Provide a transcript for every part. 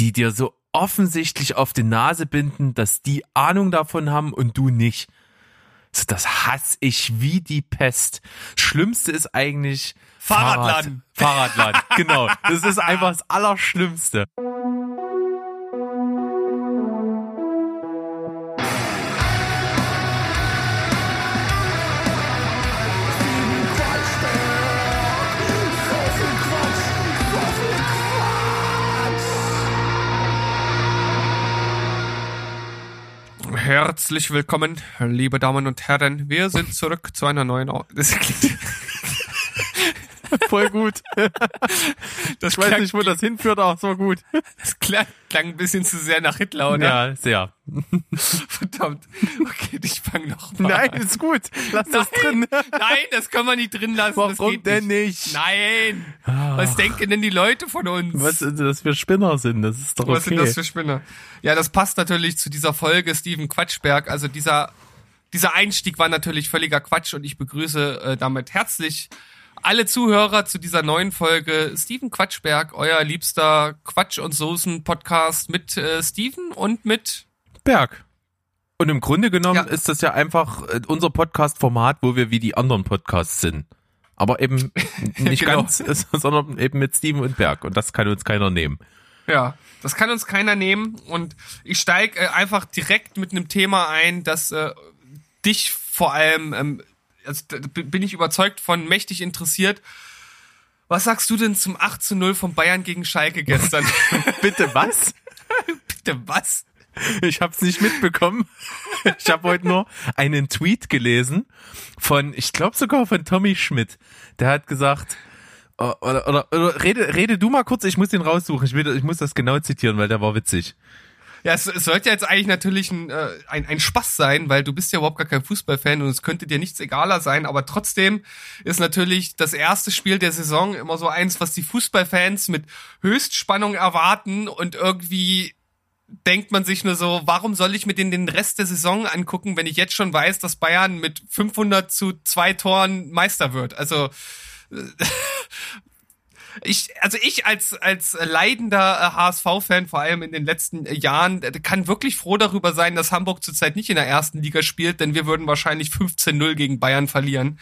die dir so offensichtlich auf die Nase binden, dass die Ahnung davon haben und du nicht. So, das hasse ich wie die Pest. Schlimmste ist eigentlich Fahrradladen. Fahrrad, Fahrradladen, genau. Das ist einfach das Allerschlimmste. Herzlich willkommen, liebe Damen und Herren. Wir sind zurück zu einer neuen. Au das klingt voll gut. Das ich weiß klang, nicht, wo das hinführt, aber es war gut. Das klang, klang ein bisschen zu sehr nach Hitler, oder? Ja, sehr. Verdammt. Okay, ich fange noch mal Nein, an. ist gut. Lass das Nein, drin. Nein, das können wir nicht drin lassen. das Warum denn nicht? nicht? Nein. Was denken denn die Leute von uns? Was ist das für Spinner sind? Das ist doch okay. Was sind das für Spinner? Ja, das passt natürlich zu dieser Folge Steven Quatschberg. Also dieser, dieser Einstieg war natürlich völliger Quatsch und ich begrüße äh, damit herzlich alle Zuhörer zu dieser neuen Folge Steven Quatschberg, euer liebster Quatsch- und Soßen-Podcast mit äh, Steven und mit Berg. Und im Grunde genommen Ja. ist das ja einfach äh, unser Podcast-Format, wo wir wie die anderen Podcasts sind. Aber eben nicht Genau. ganz, sondern eben mit Steven und Berg. Und das kann uns keiner nehmen. Ja, das kann uns keiner nehmen und ich steig äh, einfach direkt mit einem Thema ein, das äh, dich vor allem, ähm, also, bin ich überzeugt von, mächtig interessiert. Was sagst du denn zum 8 zu 0 von Bayern gegen Schalke gestern? Bitte was? Bitte was? Ich habe es nicht mitbekommen. Ich habe heute nur einen Tweet gelesen von, ich glaube sogar von Tommy Schmidt. Der hat gesagt, oder, oder, oder rede, rede du mal kurz, ich muss den raussuchen. Ich, will, ich muss das genau zitieren, weil der war witzig. Ja, es, es sollte jetzt eigentlich natürlich ein, äh, ein, ein Spaß sein, weil du bist ja überhaupt gar kein Fußballfan und es könnte dir nichts egaler sein, aber trotzdem ist natürlich das erste Spiel der Saison immer so eins, was die Fußballfans mit Höchstspannung erwarten und irgendwie denkt man sich nur so, warum soll ich mir den, den Rest der Saison angucken, wenn ich jetzt schon weiß, dass Bayern mit 500 zu zwei Toren Meister wird? Also ich, also ich als, als leidender HSV-Fan, vor allem in den letzten äh, Jahren, äh, kann wirklich froh darüber sein, dass Hamburg zurzeit nicht in der ersten Liga spielt, denn wir würden wahrscheinlich 15-0 gegen Bayern verlieren.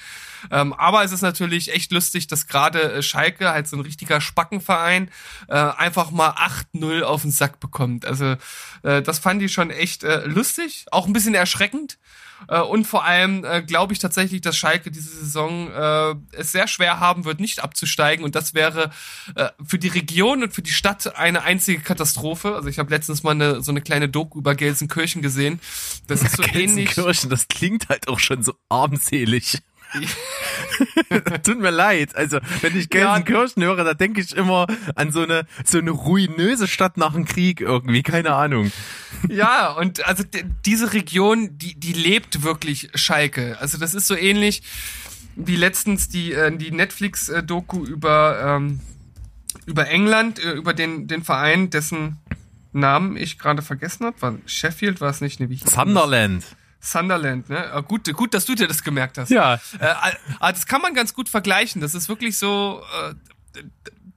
Ähm, aber es ist natürlich echt lustig, dass gerade äh, Schalke, halt so ein richtiger Spackenverein, äh, einfach mal 8-0 auf den Sack bekommt. Also äh, das fand ich schon echt äh, lustig, auch ein bisschen erschreckend. Äh, und vor allem äh, glaube ich tatsächlich, dass Schalke diese Saison äh, es sehr schwer haben wird, nicht abzusteigen. Und das wäre äh, für die Region und für die Stadt eine einzige Katastrophe. Also ich habe letztens mal eine, so eine kleine Doku über Gelsenkirchen gesehen. Das ist so ähnlich. Gelsenkirchen, das klingt halt auch schon so armselig. Tut mir leid. Also, wenn ich Gelsenkirchen höre, da denke ich immer an so eine, so eine ruinöse Stadt nach dem Krieg irgendwie. Keine Ahnung. Ja, und also diese Region, die, die lebt wirklich Schalke. Also das ist so ähnlich wie letztens die, äh, die Netflix-Doku über, ähm, über England, äh, über den, den Verein, dessen Namen ich gerade vergessen habe. War Sheffield, war es nicht? Ne, wie hieß das? Sunderland. Ne? Ah, gut, gut, dass du dir das gemerkt hast. Ja. Äh, ah, das kann man ganz gut vergleichen. Das ist wirklich so äh,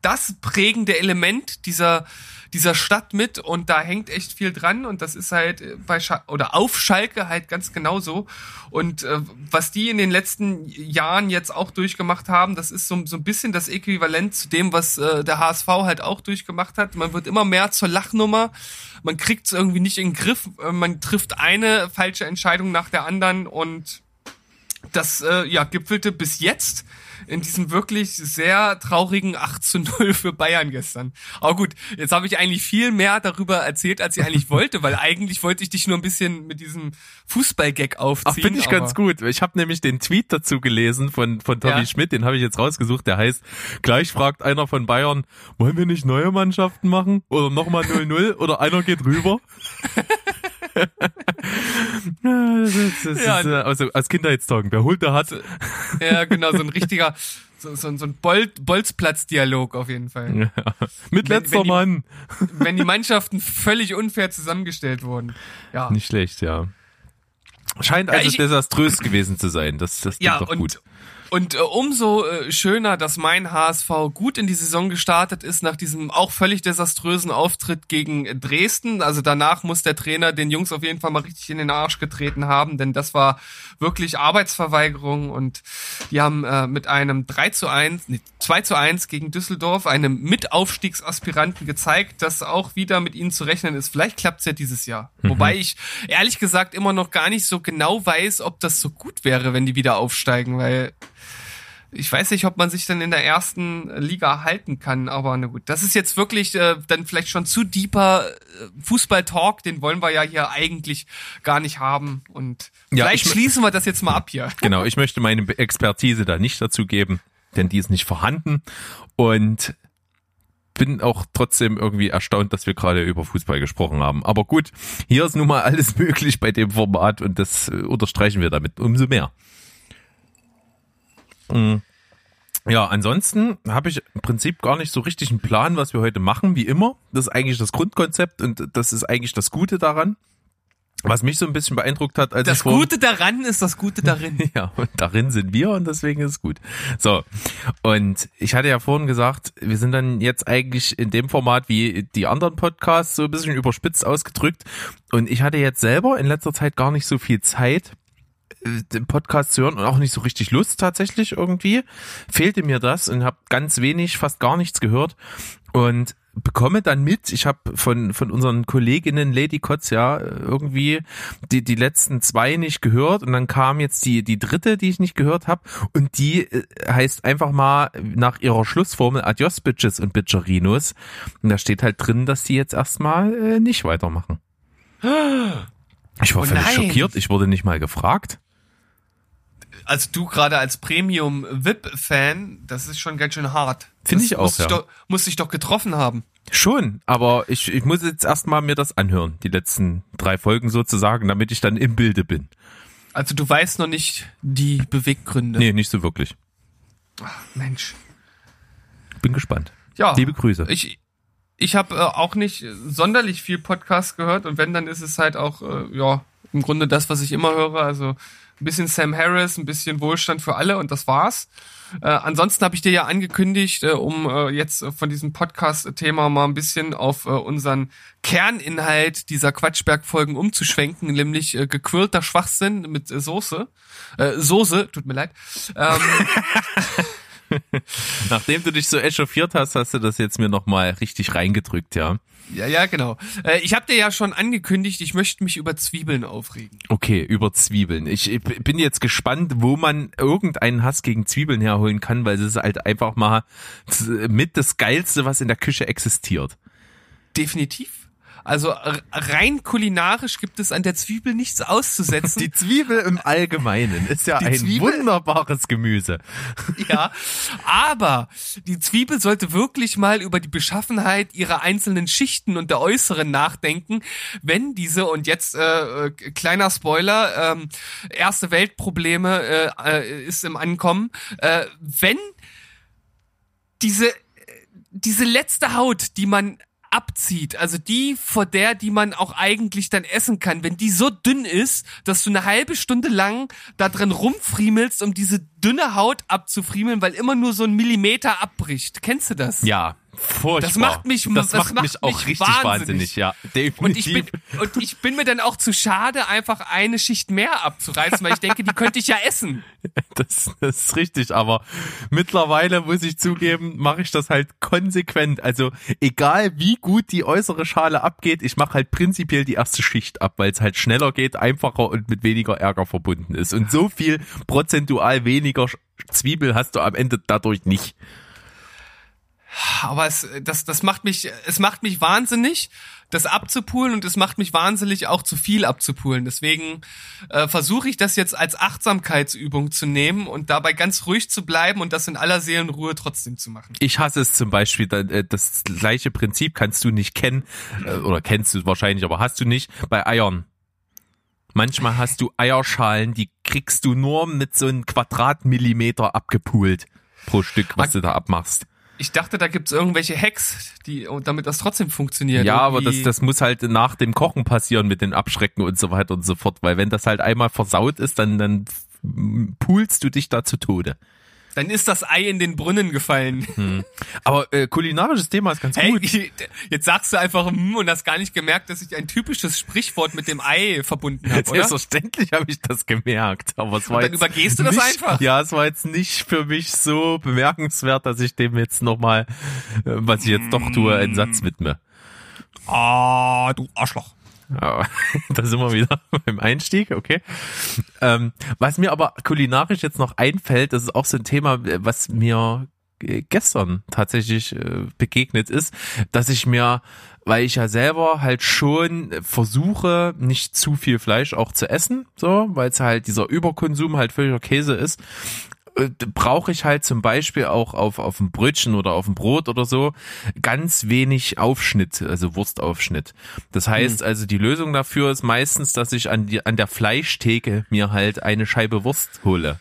das prägende Element dieser dieser Stadt mit und da hängt echt viel dran und das ist halt bei Schal oder auf Schalke halt ganz genauso und äh, was die in den letzten Jahren jetzt auch durchgemacht haben, das ist so, so ein bisschen das Äquivalent zu dem, was äh, der HSV halt auch durchgemacht hat. Man wird immer mehr zur Lachnummer, man kriegt es irgendwie nicht in den Griff, äh, man trifft eine falsche Entscheidung nach der anderen und das äh, ja, gipfelte bis jetzt in diesem wirklich sehr traurigen 8 zu 0 für Bayern gestern. Aber gut, jetzt habe ich eigentlich viel mehr darüber erzählt, als ich eigentlich wollte, weil eigentlich wollte ich dich nur ein bisschen mit diesem Fußballgag aufziehen. Ach, finde ich ganz gut. Ich habe nämlich den Tweet dazu gelesen von, von Tommy Ja. Schmidt, den habe ich jetzt rausgesucht. Der heißt, gleich fragt einer von Bayern, wollen wir nicht neue Mannschaften machen? Oder nochmal 0-0? Oder einer geht rüber? Ja, das ist, das Ja. ist, äh, also aus Kindheitstagen. Wer holt, der hat. Ja, genau, so ein richtiger, so, so, so ein Bol Bolzplatz-Dialog auf jeden Fall. Mit Wenn- letzter wenn die- Mann. Wenn die Mannschaften völlig unfair zusammengestellt wurden. Ja. Nicht schlecht, ja. Scheint Ja, also ich- desaströs gewesen zu sein. Das, das klingt Ja, doch gut. Und äh, umso äh, schöner, dass mein HSV gut in die Saison gestartet ist nach diesem auch völlig desaströsen Auftritt gegen Dresden. Also danach muss der Trainer den Jungs auf jeden Fall mal richtig in den Arsch getreten haben, denn das war wirklich Arbeitsverweigerung und die haben äh, mit einem 3 zu 1, nee, 2 zu 1 gegen Düsseldorf, einem Mitaufstiegsaspiranten gezeigt, dass auch wieder mit ihnen zu rechnen ist. Vielleicht klappt's ja dieses Jahr. Mhm. Wobei ich ehrlich gesagt immer noch gar nicht so genau weiß, ob das so gut wäre, wenn die wieder aufsteigen, weil ich weiß nicht, ob man sich dann in der ersten Liga halten kann, aber na gut. Das ist jetzt wirklich äh, dann vielleicht schon zu deeper äh, Fußball-Talk, den wollen wir ja hier eigentlich gar nicht haben. Und ja, vielleicht schließen wir das jetzt mal ab hier. Genau, ich möchte meine Expertise da nicht dazu geben, denn die ist nicht vorhanden. Und bin auch trotzdem irgendwie erstaunt, dass wir gerade über Fußball gesprochen haben. Aber gut, hier ist nun mal alles möglich bei dem Format und das äh, unterstreichen wir damit umso mehr. Mhm. Ja, ansonsten habe ich im Prinzip gar nicht so richtig einen Plan, was wir heute machen, wie immer. Das ist eigentlich das Grundkonzept und das ist eigentlich das Gute daran. Was mich so ein bisschen beeindruckt hat, als das Gute daran ist das Gute darin. ja, und darin sind wir und deswegen ist es gut. So, und ich hatte ja vorhin gesagt, wir sind dann jetzt eigentlich in dem Format wie die anderen Podcasts so ein bisschen überspitzt ausgedrückt. Und ich hatte jetzt selber in letzter Zeit gar nicht so viel Zeit, den Podcast zu hören und auch nicht so richtig Lust tatsächlich irgendwie. Fehlte mir das und habe ganz wenig, fast gar nichts gehört und bekomme dann mit, ich habe von von unseren Kolleginnen Lady Kotz ja irgendwie die die letzten zwei nicht gehört und dann kam jetzt die die dritte, die ich nicht gehört habe und die äh, heißt einfach mal nach ihrer Schlussformel Adios Bitches und Bitcherinos und da steht halt drin, dass die jetzt erstmal äh, nicht weitermachen. Ich war oh völlig schockiert, ich wurde nicht mal gefragt also du gerade als Premium VIP-Fan, das ist schon ganz schön hart. Finde ich auch. Muss, ja. ich doch, muss ich doch getroffen haben. Schon, aber ich, ich muss jetzt erstmal mir das anhören, die letzten drei Folgen sozusagen, damit ich dann im Bilde bin. Also du weißt noch nicht die Beweggründe. Nee, nicht so wirklich. Ach, Mensch. Bin gespannt. Ja. Liebe Grüße. Ich, ich habe äh, auch nicht sonderlich viel Podcast gehört und wenn, dann ist es halt auch, äh, ja, im Grunde das, was ich immer höre. Also ein bisschen Sam Harris, ein bisschen Wohlstand für alle und das war's. Äh, ansonsten habe ich dir ja angekündigt, äh, um äh, jetzt von diesem Podcast-Thema mal ein bisschen auf äh, unseren Kerninhalt dieser Quatschberg-Folgen umzuschwenken, nämlich äh, gequirlter Schwachsinn mit äh, Soße. Äh, Soße, tut mir leid. Ähm, Nachdem du dich so echauffiert hast, hast du das jetzt mir nochmal richtig reingedrückt, ja. Ja, ja, genau. Äh, ich habe dir ja schon angekündigt, ich möchte mich über Zwiebeln aufregen. Okay, über Zwiebeln. Ich bin jetzt gespannt, wo man irgendeinen Hass gegen Zwiebeln herholen kann, weil es ist halt einfach mal mit das Geilste, was in der Küche existiert. Definitiv. Also rein kulinarisch gibt es an der Zwiebel nichts auszusetzen. Die Zwiebel im Allgemeinen ist ja die ein Zwiebel, wunderbares Gemüse. Ja, aber die Zwiebel sollte wirklich mal über die Beschaffenheit ihrer einzelnen Schichten und der äußeren nachdenken, wenn diese und jetzt äh, äh kleiner Spoiler, ähm, erste Weltprobleme äh, äh, ist im Ankommen, äh, wenn diese diese letzte Haut, die man abzieht, also die, vor der, die man auch eigentlich dann essen kann, wenn die so dünn ist, dass du eine halbe Stunde lang da drin rumfriemelst, um diese dünne Haut abzufriemeln, weil immer nur so ein Millimeter abbricht. Kennst du das? Ja, Furchtbar. Das macht mich, das, das macht, macht mich auch mich richtig wahnsinnig. wahnsinnig, ja. Definitiv. Und ich, bin, und ich bin mir dann auch zu schade, einfach eine Schicht mehr abzureißen, weil ich denke, die könnte ich ja essen. Das, das ist richtig, aber mittlerweile muss ich zugeben, mache ich das halt konsequent. Also egal wie gut die äußere Schale abgeht, ich mache halt prinzipiell die erste Schicht ab, weil es halt schneller geht, einfacher und mit weniger Ärger verbunden ist. Und so viel prozentual weniger Zwiebel hast du am Ende dadurch nicht. Aber es, das, das macht mich, es macht mich wahnsinnig, das abzupulen und es macht mich wahnsinnig auch zu viel abzupulen. Deswegen äh, versuche ich das jetzt als Achtsamkeitsübung zu nehmen und dabei ganz ruhig zu bleiben und das in aller Seelenruhe trotzdem zu machen. Ich hasse es zum Beispiel, äh, das gleiche Prinzip kannst du nicht kennen, äh, oder kennst du wahrscheinlich, aber hast du nicht, bei Eiern. Manchmal hast du Eierschalen, die kriegst du nur mit so einem Quadratmillimeter abgepult pro Stück, was du da abmachst. Ich dachte, da gibt's irgendwelche Hacks, die, damit das trotzdem funktioniert. Ja, Irgendwie. aber das, das muss halt nach dem Kochen passieren mit den Abschrecken und so weiter und so fort, weil wenn das halt einmal versaut ist, dann, dann pulst du dich da zu Tode. Dann ist das Ei in den Brunnen gefallen. Aber äh, kulinarisches Thema ist ganz Hey, gut. jetzt sagst du einfach hm und hast gar nicht gemerkt, dass ich ein typisches Sprichwort mit dem Ei verbunden habe, oder? Selbstverständlich habe ich das gemerkt, aber es war dann jetzt übergehst du das nicht, einfach. Ja, es war jetzt nicht für mich so bemerkenswert, dass ich dem jetzt nochmal, äh, was ich jetzt doch tue, einen Satz widme. Ah, du Arschloch. Ja, da sind wir wieder beim Einstieg, okay. Ähm, was mir aber kulinarisch jetzt noch einfällt, das ist auch so ein Thema, äh, was mir äh, gestern tatsächlich äh, begegnet ist, dass ich mir, weil ich ja selber halt schon versuche, nicht zu viel Fleisch auch zu essen, so, weil es halt dieser Überkonsum halt völliger Käse ist, brauche ich halt zum Beispiel auch auf, auf dem Brötchen oder auf dem Brot oder so ganz wenig Aufschnitt, also Wurstaufschnitt. Das heißt also, die Lösung dafür ist meistens, dass ich an, die, an der Fleischtheke mir halt eine Scheibe Wurst hole.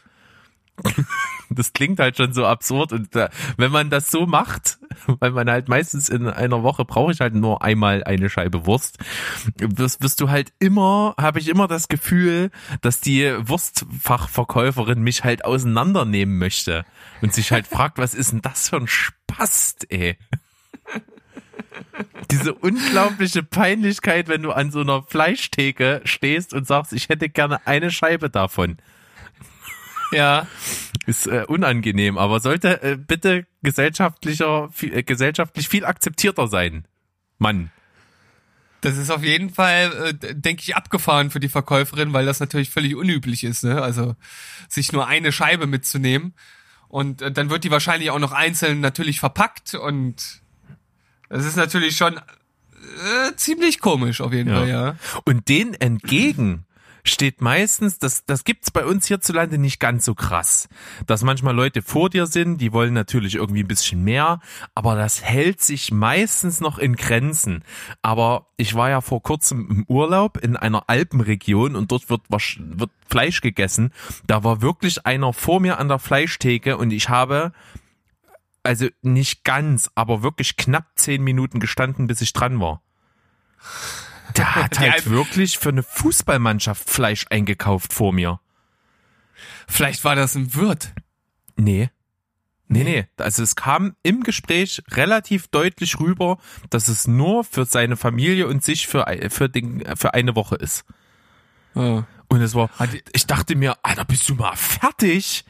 Das klingt halt schon so absurd und äh, wenn man das so macht, weil man halt meistens in einer Woche brauche ich halt nur einmal eine Scheibe Wurst, wirst, wirst du halt immer, habe ich immer das Gefühl, dass die Wurstfachverkäuferin mich halt auseinandernehmen möchte und sich halt fragt, was ist denn das für ein Spast, ey? Diese unglaubliche Peinlichkeit, wenn du an so einer Fleischtheke stehst und sagst, ich hätte gerne eine Scheibe davon. Ja. Ist äh, unangenehm, aber sollte äh, bitte gesellschaftlicher, viel, äh, gesellschaftlich viel akzeptierter sein. Mann. Das ist auf jeden Fall, äh, denke ich, abgefahren für die Verkäuferin, weil das natürlich völlig unüblich ist, ne? Also sich nur eine Scheibe mitzunehmen. Und äh, dann wird die wahrscheinlich auch noch einzeln natürlich verpackt und das ist natürlich schon äh, ziemlich komisch auf jeden Ja. Fall, ja. Und den entgegen steht meistens, das, das gibt's bei uns hierzulande nicht ganz so krass, dass manchmal Leute vor dir sind, die wollen natürlich irgendwie ein bisschen mehr, aber das hält sich meistens noch in Grenzen. Aber ich war ja vor kurzem im Urlaub in einer Alpenregion und dort wird, wird Fleisch gegessen. Da war wirklich einer vor mir an der Fleischtheke und ich habe also nicht ganz, aber wirklich knapp zehn Minuten gestanden, bis ich dran war. Der hat halt Alp- wirklich für eine Fußballmannschaft Fleisch eingekauft vor mir. Vielleicht war das ein Wirt. Nee. Nee, nee. Also es kam im Gespräch relativ deutlich rüber, dass es nur für seine Familie und sich für, für, den, für eine Woche ist. Ja. Und es war, ich dachte mir, Alter, bist du mal fertig?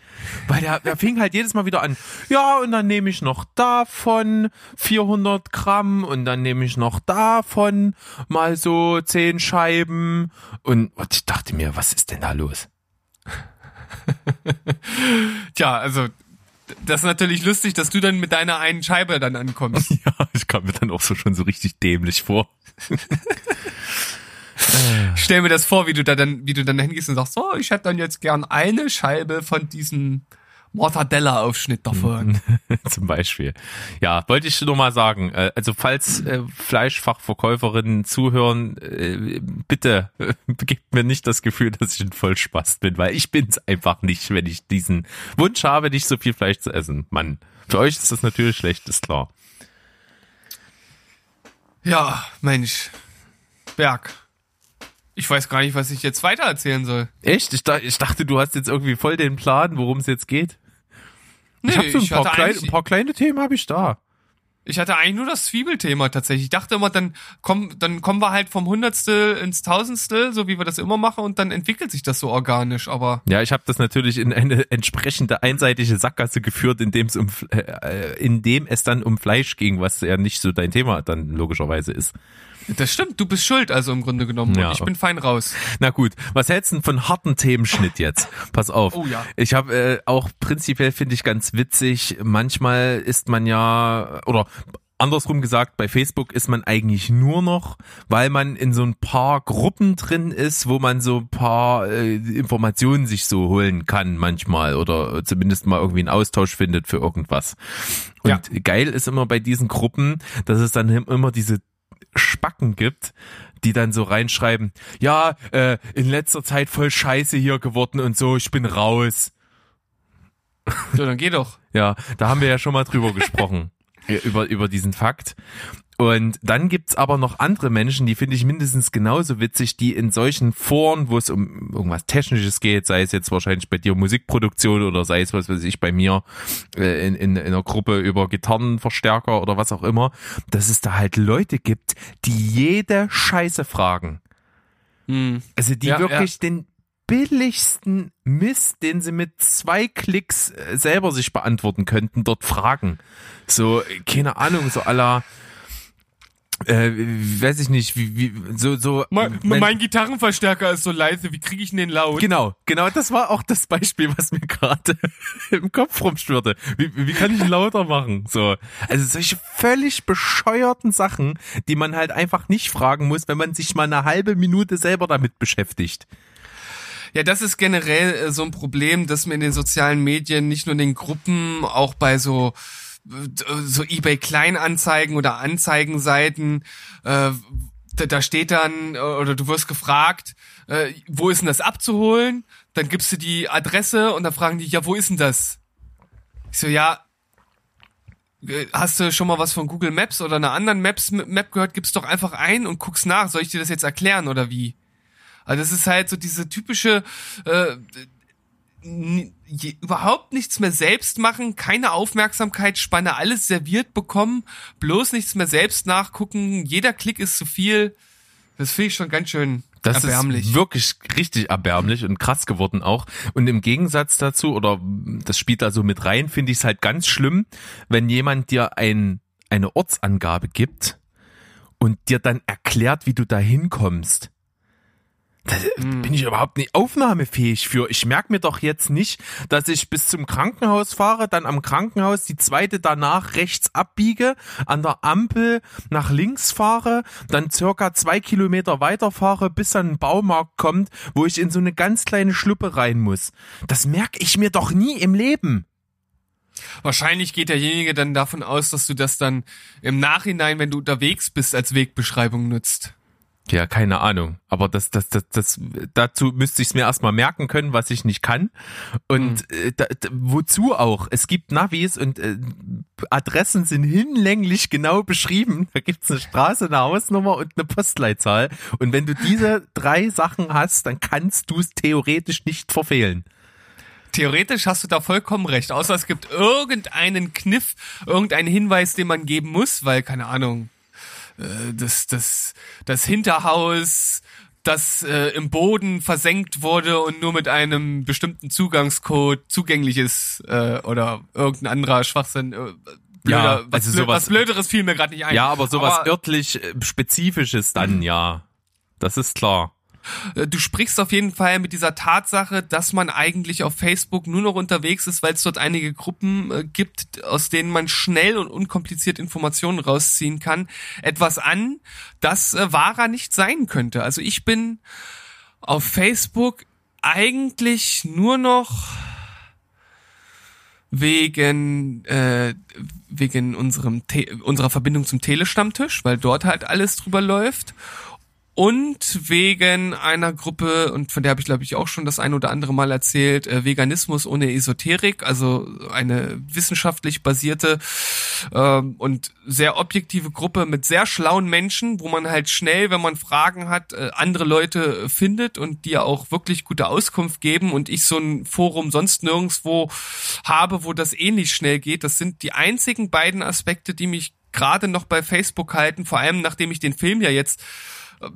Weil der, der fing halt jedes Mal wieder an, ja, und dann nehme ich noch davon 400 Gramm und dann nehme ich noch davon mal so 10 Scheiben. Und, und ich dachte mir, was ist denn da los? Tja, also das ist natürlich lustig, dass du dann mit deiner einen Scheibe dann ankommst. Ja, ich kam mir dann auch so schon so richtig dämlich vor. Ich stell mir das vor, wie du da dann, wie du dann hingehst und sagst, so, ich hätte dann jetzt gern eine Scheibe von diesem Mortadella-Aufschnitt davon. Zum Beispiel. Ja, wollte ich nur mal sagen. äh, Also falls äh, Fleischfachverkäuferinnen zuhören, äh, bitte äh, gebt mir nicht das Gefühl, dass ich ein Vollspast bin, weil ich bin's einfach nicht, wenn ich diesen Wunsch habe, nicht so viel Fleisch zu essen. Mann, für euch ist das natürlich schlecht, ist klar. Ja, Mensch. Berg. Ich weiß gar nicht, was ich jetzt weiter erzählen soll. Echt? Ich, ich dachte, du hast jetzt irgendwie voll den Plan, worum es jetzt geht. Nee, ich habe so ein paar, hatte klein, eigentlich- ein paar kleine Themen habe ich da. Ich hatte eigentlich nur das Zwiebelthema tatsächlich. Ich dachte immer, dann kommen, dann kommen wir halt vom Hundertstel ins Tausendstel, so wie wir das immer machen, und dann entwickelt sich das so organisch. Aber Ja, ich habe das natürlich in eine entsprechende einseitige Sackgasse geführt, indem es um äh, äh, indem es dann um Fleisch ging, was ja nicht so dein Thema dann logischerweise ist. Das stimmt, du bist schuld, also im Grunde genommen. Ja. Und ich bin fein raus. Na gut, was hältst du denn von harten Themenschnitt jetzt? Pass auf. Oh ja. Ich habe äh, auch prinzipiell finde ich ganz witzig, manchmal ist man ja oder andersrum gesagt, bei Facebook ist man eigentlich nur noch, weil man in so ein paar Gruppen drin ist, wo man so ein paar äh, Informationen sich so holen kann manchmal oder zumindest mal irgendwie einen Austausch findet für irgendwas. Und Ja. geil ist immer bei diesen Gruppen, dass es dann immer diese Spacken gibt, die dann so reinschreiben, ja, äh, in letzter Zeit voll scheiße hier geworden und so, ich bin raus. So, dann geh doch. Ja, da haben wir ja schon mal drüber gesprochen. Über, über diesen Fakt. Und dann gibt's aber noch andere Menschen, die finde ich mindestens genauso witzig, die in solchen Foren, wo es um irgendwas Technisches geht, sei es jetzt wahrscheinlich bei dir Musikproduktion oder sei es, was weiß ich, bei mir äh, in, in, in einer Gruppe über Gitarrenverstärker oder was auch immer, dass es da halt Leute gibt, die jede Scheiße fragen. Hm. Also die Ja, wirklich den billigsten Mist, den sie mit zwei Klicks äh, selber sich beantworten könnten, dort fragen. So, keine Ahnung, so aller äh, weiß ich nicht, wie, wie so, so. Mein, mein Gitarrenverstärker ist so leise, wie kriege ich den laut? Genau, genau, das war auch das Beispiel, was mir gerade im Kopf rumschwirrte. Wie, wie kann ich ihn lauter machen? So, also solche völlig bescheuerten Sachen, die man halt einfach nicht fragen muss, wenn man sich mal eine halbe Minute selber damit beschäftigt. Ja, das ist generell äh, so ein Problem, dass mir in den sozialen Medien, nicht nur in den Gruppen, auch bei so äh, so eBay Kleinanzeigen oder Anzeigenseiten, äh, da, da steht dann äh, oder du wirst gefragt, äh, wo ist denn das abzuholen? Dann gibst du die Adresse und dann fragen die, ja, wo ist denn das? Ich so, ja, äh, hast du schon mal was von Google Maps oder einer anderen Maps Map gehört? Gib's doch einfach ein und guck's nach. Soll ich dir das jetzt erklären oder wie? Also das ist halt so diese typische äh, überhaupt nichts mehr selbst machen, keine Aufmerksamkeitsspanne, alles serviert bekommen, bloß nichts mehr selbst nachgucken, jeder Klick ist zu viel. Das finde ich schon ganz schön Das erbärmlich. ist wirklich richtig erbärmlich und krass geworden auch. Und im Gegensatz dazu, oder das spielt da so mit rein, finde ich es halt ganz schlimm, wenn jemand dir ein, eine Ortsangabe gibt und dir dann erklärt, wie du da hinkommst. Da bin ich überhaupt nicht aufnahmefähig für. Ich merke mir doch jetzt nicht, dass ich bis zum Krankenhaus fahre, dann am Krankenhaus die zweite danach rechts abbiege, an der Ampel nach links fahre, dann circa zwei Kilometer weiterfahre, bis dann ein Baumarkt kommt, wo ich in so eine ganz kleine Schluppe rein muss. Das merke ich mir doch nie im Leben. Wahrscheinlich geht derjenige dann davon aus, dass du das dann im Nachhinein, wenn du unterwegs bist, als Wegbeschreibung nutzt. Ja, keine Ahnung. Aber das, das, das, das, dazu müsste ich es mir erstmal merken können, was ich nicht kann. Und äh, da, wozu auch? Es gibt Navis und äh, Adressen sind hinlänglich genau beschrieben. Da gibt's eine Straße, eine Hausnummer und eine Postleitzahl. Und wenn du diese drei Sachen hast, dann kannst du es theoretisch nicht verfehlen. Theoretisch hast du da vollkommen recht, außer es gibt irgendeinen Kniff, irgendeinen Hinweis, den man geben muss, weil, keine Ahnung, das, das, das Hinterhaus, das äh, im Boden versenkt wurde und nur mit einem bestimmten Zugangscode zugänglich ist äh, oder irgendein anderer Schwachsinn. Äh, blöder, Ja, was, also sowas- was Blöderes fiel mir gerade nicht ein. Ja, aber sowas Aber- örtlich äh, Spezifisches dann, ja. Das ist klar. Äh, Du sprichst auf jeden Fall mit dieser Tatsache, dass man eigentlich auf Facebook nur noch unterwegs ist, weil es dort einige Gruppen äh, gibt, aus denen man schnell und unkompliziert Informationen rausziehen kann, etwas an, das äh, wahrer nicht sein könnte. Also ich bin auf Facebook eigentlich nur noch wegen äh, wegen unserem Te unserer Verbindung zum Telestammtisch, weil dort halt alles drüber läuft und wegen einer Gruppe, und von der habe ich glaube ich auch schon das ein oder andere Mal erzählt, äh, Veganismus ohne Esoterik, also eine wissenschaftlich basierte ähm, und sehr objektive Gruppe mit sehr schlauen Menschen, wo man halt schnell, wenn man Fragen hat, äh, andere Leute findet und die auch wirklich gute Auskunft geben und ich so ein Forum sonst nirgendwo habe, wo das ähnlich schnell geht. Das sind die einzigen beiden Aspekte, die mich gerade noch bei Facebook halten, vor allem nachdem ich den Film ja jetzt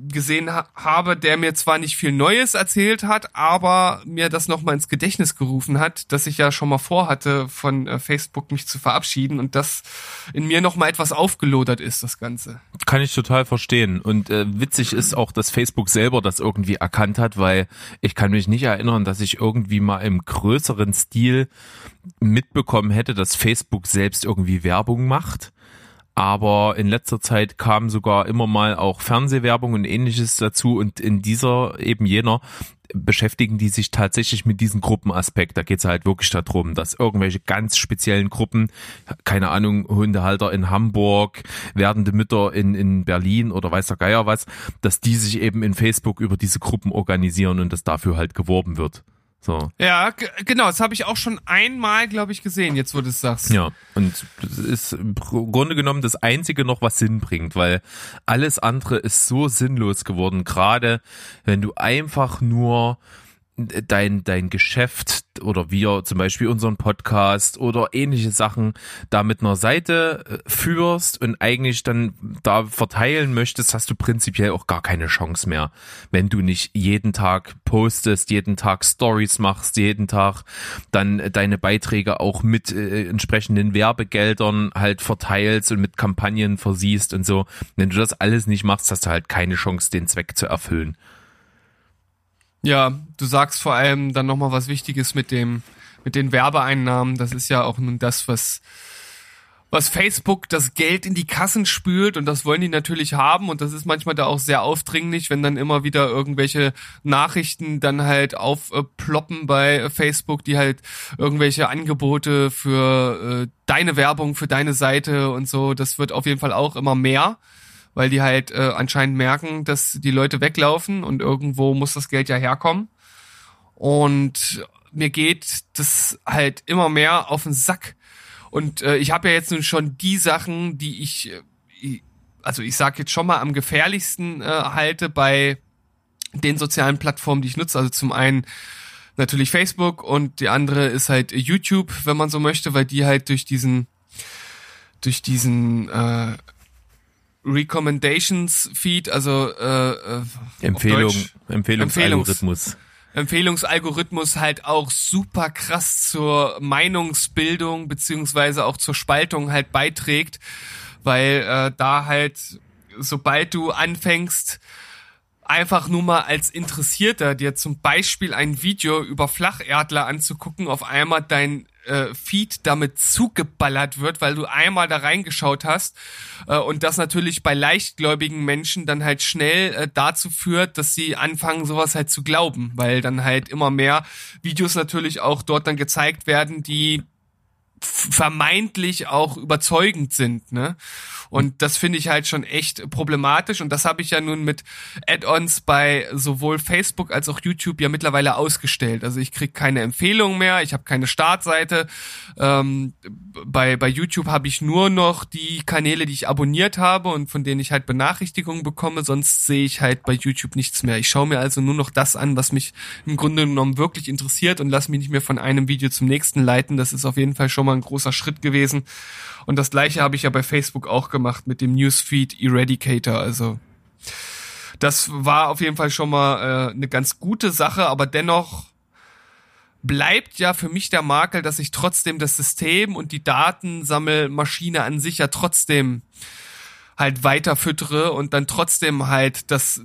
gesehen ha habe, der mir zwar nicht viel Neues erzählt hat, aber mir das nochmal ins Gedächtnis gerufen hat, dass ich ja schon mal vorhatte, von äh, Facebook mich zu verabschieden und das in mir nochmal etwas aufgelodert ist, das Ganze. Kann ich total verstehen. Und äh, witzig ist auch, dass Facebook selber das irgendwie erkannt hat, weil ich kann mich nicht erinnern, dass ich irgendwie mal im größeren Stil mitbekommen hätte, dass Facebook selbst irgendwie Werbung macht. Aber in letzter Zeit kam sogar immer mal auch Fernsehwerbung und ähnliches dazu und in dieser, eben jener, beschäftigen die sich tatsächlich mit diesem Gruppenaspekt. Da geht es halt wirklich darum, dass irgendwelche ganz speziellen Gruppen, keine Ahnung, Hundehalter in Hamburg, werdende Mütter in, in Berlin oder weiß der Geier was, dass die sich eben in Facebook über diese Gruppen organisieren und dass dafür halt geworben wird. So. Ja, genau, das habe ich auch schon einmal, glaube ich, gesehen, jetzt wo du es sagst. Ja, und das ist im Grunde genommen das Einzige noch, was Sinn bringt, weil alles andere ist so sinnlos geworden, gerade wenn du einfach nur dein, dein Geschäft oder wir zum Beispiel unseren Podcast oder ähnliche Sachen da mit einer Seite äh, führst und eigentlich dann da verteilen möchtest, hast du prinzipiell auch gar keine Chance mehr. Wenn du nicht jeden Tag postest, jeden Tag Stories machst, jeden Tag dann deine Beiträge auch mit äh, entsprechenden Werbegeldern halt verteilst und mit Kampagnen versiehst und so. Wenn du das alles nicht machst, hast du halt keine Chance, den Zweck zu erfüllen. Ja, du sagst vor allem dann nochmal was Wichtiges mit dem, mit den Werbeeinnahmen. Das ist ja auch nun das, was, was Facebook das Geld in die Kassen spült und das wollen die natürlich haben. Und das ist manchmal da auch sehr aufdringlich, wenn dann immer wieder irgendwelche Nachrichten dann halt aufploppen bei Facebook, die halt irgendwelche Angebote für äh, deine Werbung, für deine Seite und so, das wird auf jeden Fall auch immer mehr weil die halt äh, anscheinend merken, dass die Leute weglaufen und irgendwo muss das Geld ja herkommen. Und mir geht das halt immer mehr auf den Sack. Und äh, ich habe ja jetzt nun schon die Sachen, die ich, äh, also ich sag jetzt schon mal am gefährlichsten äh, halte bei den sozialen Plattformen, die ich nutze. Also zum einen natürlich Facebook und die andere ist halt YouTube, wenn man so möchte, weil die halt durch diesen durch diesen äh, Recommendations Feed, also äh, äh Empfehlung, Empfehlungsalgorithmus. Empfehlungsalgorithmus halt auch super krass zur Meinungsbildung beziehungsweise auch zur Spaltung halt beiträgt, weil äh, da halt sobald du anfängst einfach nur mal als Interessierter dir zum Beispiel ein Video über Flacherdler anzugucken, auf einmal dein äh, Feed damit zugeballert wird, weil du einmal da reingeschaut hast äh, und das natürlich bei leichtgläubigen Menschen dann halt schnell äh, dazu führt, dass sie anfangen, sowas halt zu glauben, weil dann halt immer mehr Videos natürlich auch dort dann gezeigt werden, die vermeintlich auch überzeugend sind, ne? Und das finde ich halt schon echt problematisch. Und das habe ich ja nun mit Add-ons bei sowohl Facebook als auch YouTube ja mittlerweile ausgestellt. Also ich krieg keine Empfehlungen mehr, ich habe keine Startseite. Ähm, bei, bei YouTube habe ich nur noch die Kanäle, die ich abonniert habe und von denen ich halt Benachrichtigungen bekomme. Sonst sehe ich halt bei YouTube nichts mehr. Ich schaue mir also nur noch das an, was mich im Grunde genommen wirklich interessiert und lasse mich nicht mehr von einem Video zum nächsten leiten. Das ist auf jeden Fall schon mal ein großer Schritt gewesen. Und das gleiche habe ich ja bei Facebook auch gemacht mit dem Newsfeed Eradicator. Also das war auf jeden Fall schon mal äh, eine ganz gute Sache, aber dennoch bleibt ja für mich der Makel, dass ich trotzdem das System und die Datensammelmaschine an sich ja trotzdem halt weiter füttere und dann trotzdem halt das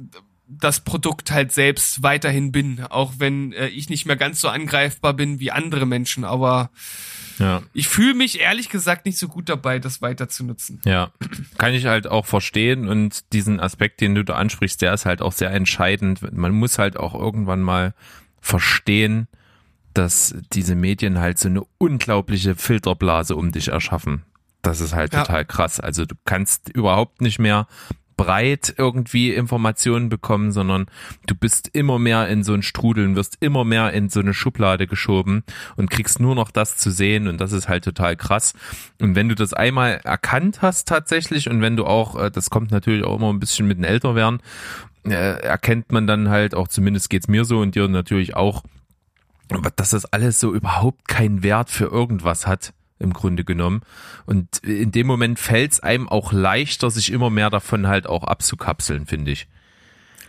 das Produkt halt selbst weiterhin bin, auch wenn äh, ich nicht mehr ganz so angreifbar bin wie andere Menschen, aber ja. Ich fühle mich ehrlich gesagt nicht so gut dabei, das weiter zu nutzen. Ja, kann ich halt auch verstehen und diesen Aspekt, den du da ansprichst, der ist halt auch sehr entscheidend. Man muss halt auch irgendwann mal verstehen, dass diese Medien halt so eine unglaubliche Filterblase um dich erschaffen. Das ist halt ja. total krass. Also du kannst überhaupt nicht mehr breit irgendwie Informationen bekommen, sondern du bist immer mehr in so ein Strudeln, wirst immer mehr in so eine Schublade geschoben und kriegst nur noch das zu sehen und das ist halt total krass. Und wenn du das einmal erkannt hast tatsächlich und wenn du auch, äh, das kommt natürlich auch immer ein bisschen mit den Älterwerden, äh, erkennt man dann halt auch, zumindest geht's mir so und dir natürlich auch, dass das alles so überhaupt keinen Wert für irgendwas hat im Grunde genommen. Und in dem Moment fällt es einem auch leichter, sich immer mehr davon halt auch abzukapseln, finde ich.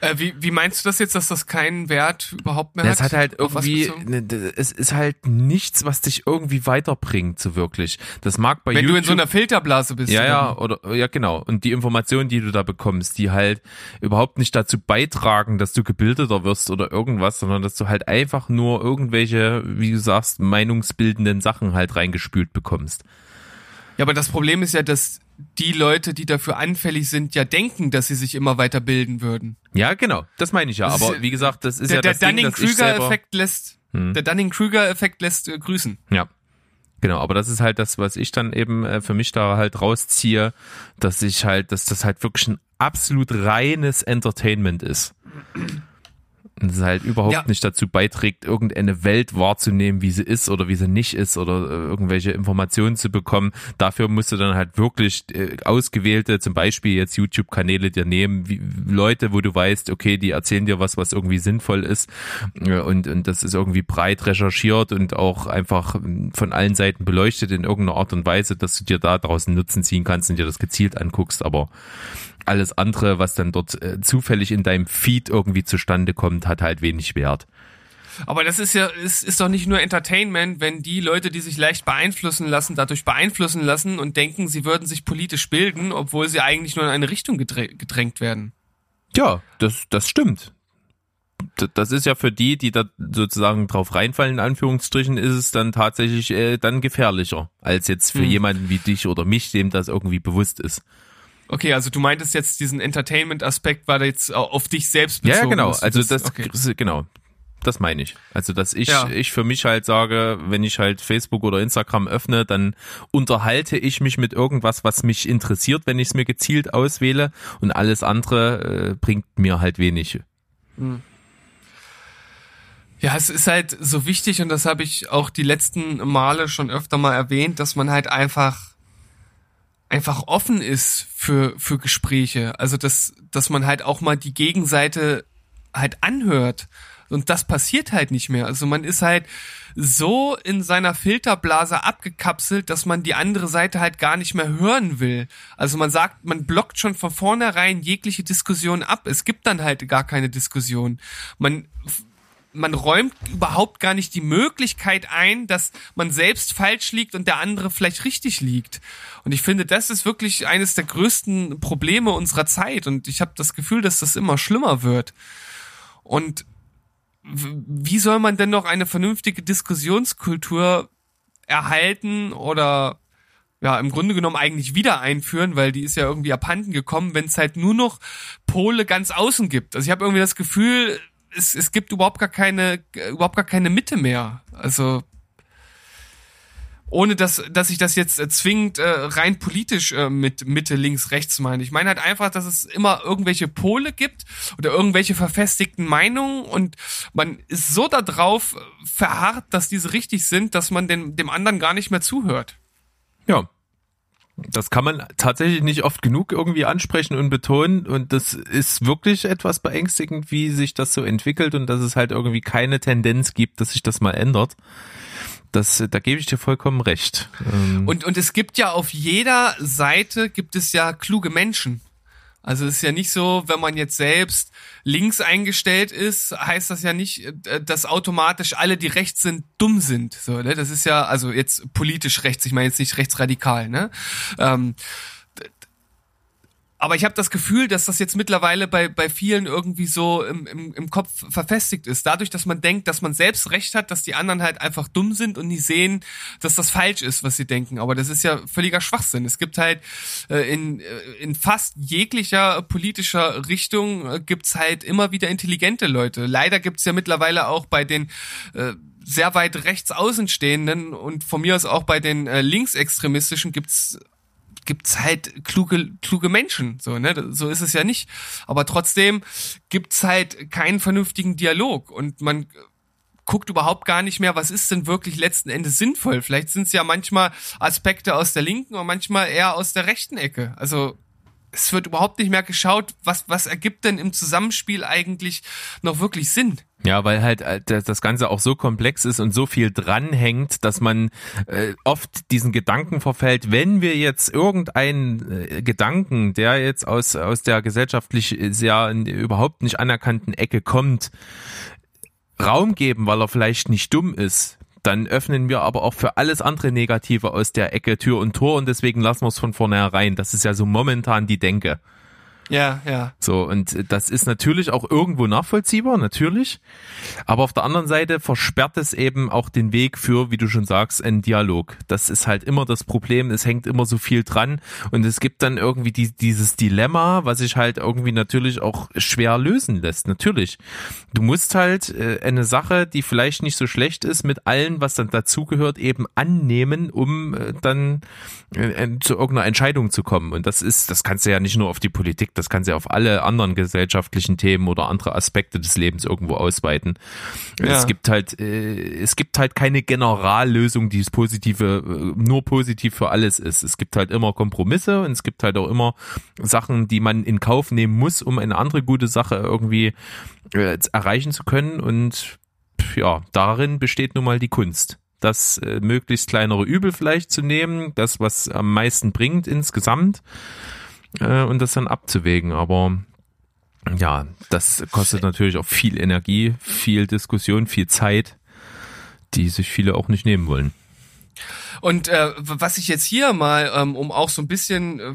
Äh, wie, wie meinst du das jetzt, dass das keinen Wert überhaupt mehr hat? Es hat halt irgendwie, ne, es ist halt nichts, was dich irgendwie weiterbringt, so wirklich. Das mag bei Wenn YouTube, du in so einer Filterblase bist. Ja, ja, oder, ja, genau. Und die Informationen, die du da bekommst, die halt überhaupt nicht dazu beitragen, dass du gebildeter wirst oder irgendwas, sondern dass du halt einfach nur irgendwelche, wie du sagst, meinungsbildenden Sachen halt reingespült bekommst. Ja, aber das Problem ist ja, dass die Leute, die dafür anfällig sind, ja denken, dass sie sich immer weiter bilden würden. Ja, genau. Das meine ich ja. Das aber wie gesagt, das ist der, ja das der Dunning-Kruger-Effekt lässt, hm. der Dunning-Kruger-Effekt lässt äh, grüßen. Ja. Genau, aber das ist halt das, was ich dann eben äh, für mich da halt rausziehe, dass ich halt, dass das halt wirklich ein absolut reines Entertainment ist. Und es halt überhaupt Ja. nicht dazu beiträgt, irgendeine Welt wahrzunehmen, wie sie ist oder wie sie nicht ist oder äh, irgendwelche Informationen zu bekommen. Dafür musst du dann halt wirklich äh, ausgewählte, zum Beispiel jetzt YouTube-Kanäle dir nehmen, wie, Leute, wo du weißt, okay, die erzählen dir was, was irgendwie sinnvoll ist und, und das ist irgendwie breit recherchiert und auch einfach ähm, von allen Seiten beleuchtet in irgendeiner Art und Weise, dass du dir da draußen Nutzen ziehen kannst und dir das gezielt anguckst, aber alles andere, was dann dort äh, zufällig in deinem Feed irgendwie zustande kommt, hat halt wenig Wert. Aber das ist ja, ist, ist doch nicht nur Entertainment, wenn die Leute, die sich leicht beeinflussen lassen, dadurch beeinflussen lassen und denken, sie würden sich politisch bilden, obwohl sie eigentlich nur in eine Richtung gedrä- gedrängt werden. Ja, das, das stimmt. Das ist ja für die, die da sozusagen drauf reinfallen, in Anführungsstrichen, ist es dann tatsächlich äh, dann gefährlicher, als jetzt für Hm. jemanden wie dich oder mich, dem das irgendwie bewusst ist. Okay, also du meintest jetzt, diesen Entertainment-Aspekt war da jetzt auf dich selbst bezogen. ja, genau. Also das, okay. genau. Das meine ich. Also, dass ich, Ja. ich für mich halt sage, wenn ich halt Facebook oder Instagram öffne, dann unterhalte ich mich mit irgendwas, was mich interessiert, wenn ich es mir gezielt auswähle und alles andere äh, bringt mir halt wenig. Ja, es ist halt so wichtig und das habe ich auch die letzten Male schon öfter mal erwähnt, dass man halt einfach einfach offen ist für für Gespräche. Also dass dass man halt auch mal die Gegenseite halt anhört und das passiert halt nicht mehr. Also man ist halt so in seiner Filterblase abgekapselt, dass man die andere Seite halt gar nicht mehr hören will. Also man sagt, man blockt schon von vornherein jegliche Diskussion ab. Es gibt dann halt gar keine Diskussion. Man man räumt überhaupt gar nicht die Möglichkeit ein, dass man selbst falsch liegt und der andere vielleicht richtig liegt. Und ich finde, das ist wirklich eines der größten Probleme unserer Zeit. Und ich habe das Gefühl, dass das immer schlimmer wird. Und wie soll man denn noch eine vernünftige Diskussionskultur erhalten oder ja, im Grunde genommen eigentlich wieder einführen, weil die ist ja irgendwie abhanden gekommen, wenn es halt nur noch Pole ganz außen gibt. Also ich habe irgendwie das Gefühl, es, es gibt überhaupt gar keine, überhaupt gar keine Mitte mehr. Also ohne dass, dass ich das jetzt äh, zwingend äh, rein politisch äh, mit Mitte, links, rechts meine. Ich meine halt einfach, dass es immer irgendwelche Pole gibt oder irgendwelche verfestigten Meinungen und man ist so darauf verharrt, dass diese richtig sind, dass man dem, dem anderen gar nicht mehr zuhört. Ja. Das kann man tatsächlich nicht oft genug irgendwie ansprechen und betonen. Und das ist wirklich etwas beängstigend, wie sich das so entwickelt und dass es halt irgendwie keine Tendenz gibt, dass sich das mal ändert. Das, da gebe ich dir vollkommen recht. Ähm, Und, und es gibt ja auf jeder Seite gibt es ja kluge Menschen. Also es ist ja nicht so, wenn man jetzt selbst links eingestellt ist, heißt das ja nicht, äh, dass automatisch alle, die rechts sind, dumm sind. So, ne? Das ist ja, also jetzt politisch rechts, ich meine jetzt nicht rechtsradikal, ne? Ähm, aber ich habe das Gefühl, dass das jetzt mittlerweile bei, bei vielen irgendwie so im, im, im Kopf verfestigt ist. Dadurch, dass man denkt, dass man selbst recht hat, dass die anderen halt einfach dumm sind und nicht sehen, dass das falsch ist, was sie denken. Aber das ist ja völliger Schwachsinn. Es gibt halt äh, in, äh, in fast jeglicher politischer Richtung äh, gibt's halt immer wieder intelligente Leute. Leider gibt's ja mittlerweile auch bei den äh, sehr weit rechts außenstehenden und von mir aus auch bei den äh, linksextremistischen gibt's gibt's halt kluge kluge Menschen so ne so ist es ja nicht aber trotzdem gibt's halt keinen vernünftigen Dialog und man guckt überhaupt gar nicht mehr, was ist denn wirklich letzten Endes sinnvoll. Vielleicht sind es ja manchmal Aspekte aus der linken und manchmal eher aus der rechten Ecke. Also es wird überhaupt nicht mehr geschaut, was, was ergibt denn im Zusammenspiel eigentlich noch wirklich Sinn. Ja, weil halt äh, das Ganze auch so komplex ist und so viel dranhängt, dass man äh, oft diesen Gedanken verfällt, wenn wir jetzt irgendeinen äh, Gedanken, der jetzt aus, aus der gesellschaftlich sehr überhaupt nicht anerkannten Ecke kommt, Raum geben, weil er vielleicht nicht dumm ist, dann öffnen wir aber auch für alles andere Negative aus der Ecke Tür und Tor und deswegen lassen wir es von vornherein. Das ist ja so momentan die Denke. Ja, ja. So, und das ist natürlich auch irgendwo nachvollziehbar, natürlich. Aber auf der anderen Seite versperrt es eben auch den Weg für, wie du schon sagst, einen Dialog. Das ist halt immer das Problem. Es hängt immer so viel dran. Und es gibt dann irgendwie die, dieses Dilemma, was sich halt irgendwie natürlich auch schwer lösen lässt. Natürlich. Du musst halt äh, eine Sache, die vielleicht nicht so schlecht ist, mit allen, was dann dazugehört, eben annehmen, um äh, dann äh, zu irgendeiner Entscheidung zu kommen. Und das ist, das kannst du ja nicht nur auf die Politik, das kann sie auf alle anderen gesellschaftlichen Themen oder andere Aspekte des Lebens irgendwo ausweiten. Ja. Es gibt halt, äh, es gibt halt keine Generallösung, die es positive, äh, nur positiv für alles ist. Es gibt halt immer Kompromisse und es gibt halt auch immer Sachen, die man in Kauf nehmen muss, um eine andere gute Sache irgendwie äh, erreichen zu können und ja, darin besteht nun mal die Kunst das äh, möglichst kleinere Übel vielleicht zu nehmen, das, was am meisten bringt insgesamt äh, und das dann abzuwägen. Aber ja, das kostet natürlich auch viel Energie, viel Diskussion, viel Zeit, die sich viele auch nicht nehmen wollen. Und äh, was ich jetzt hier mal, ähm, um auch so ein bisschen äh,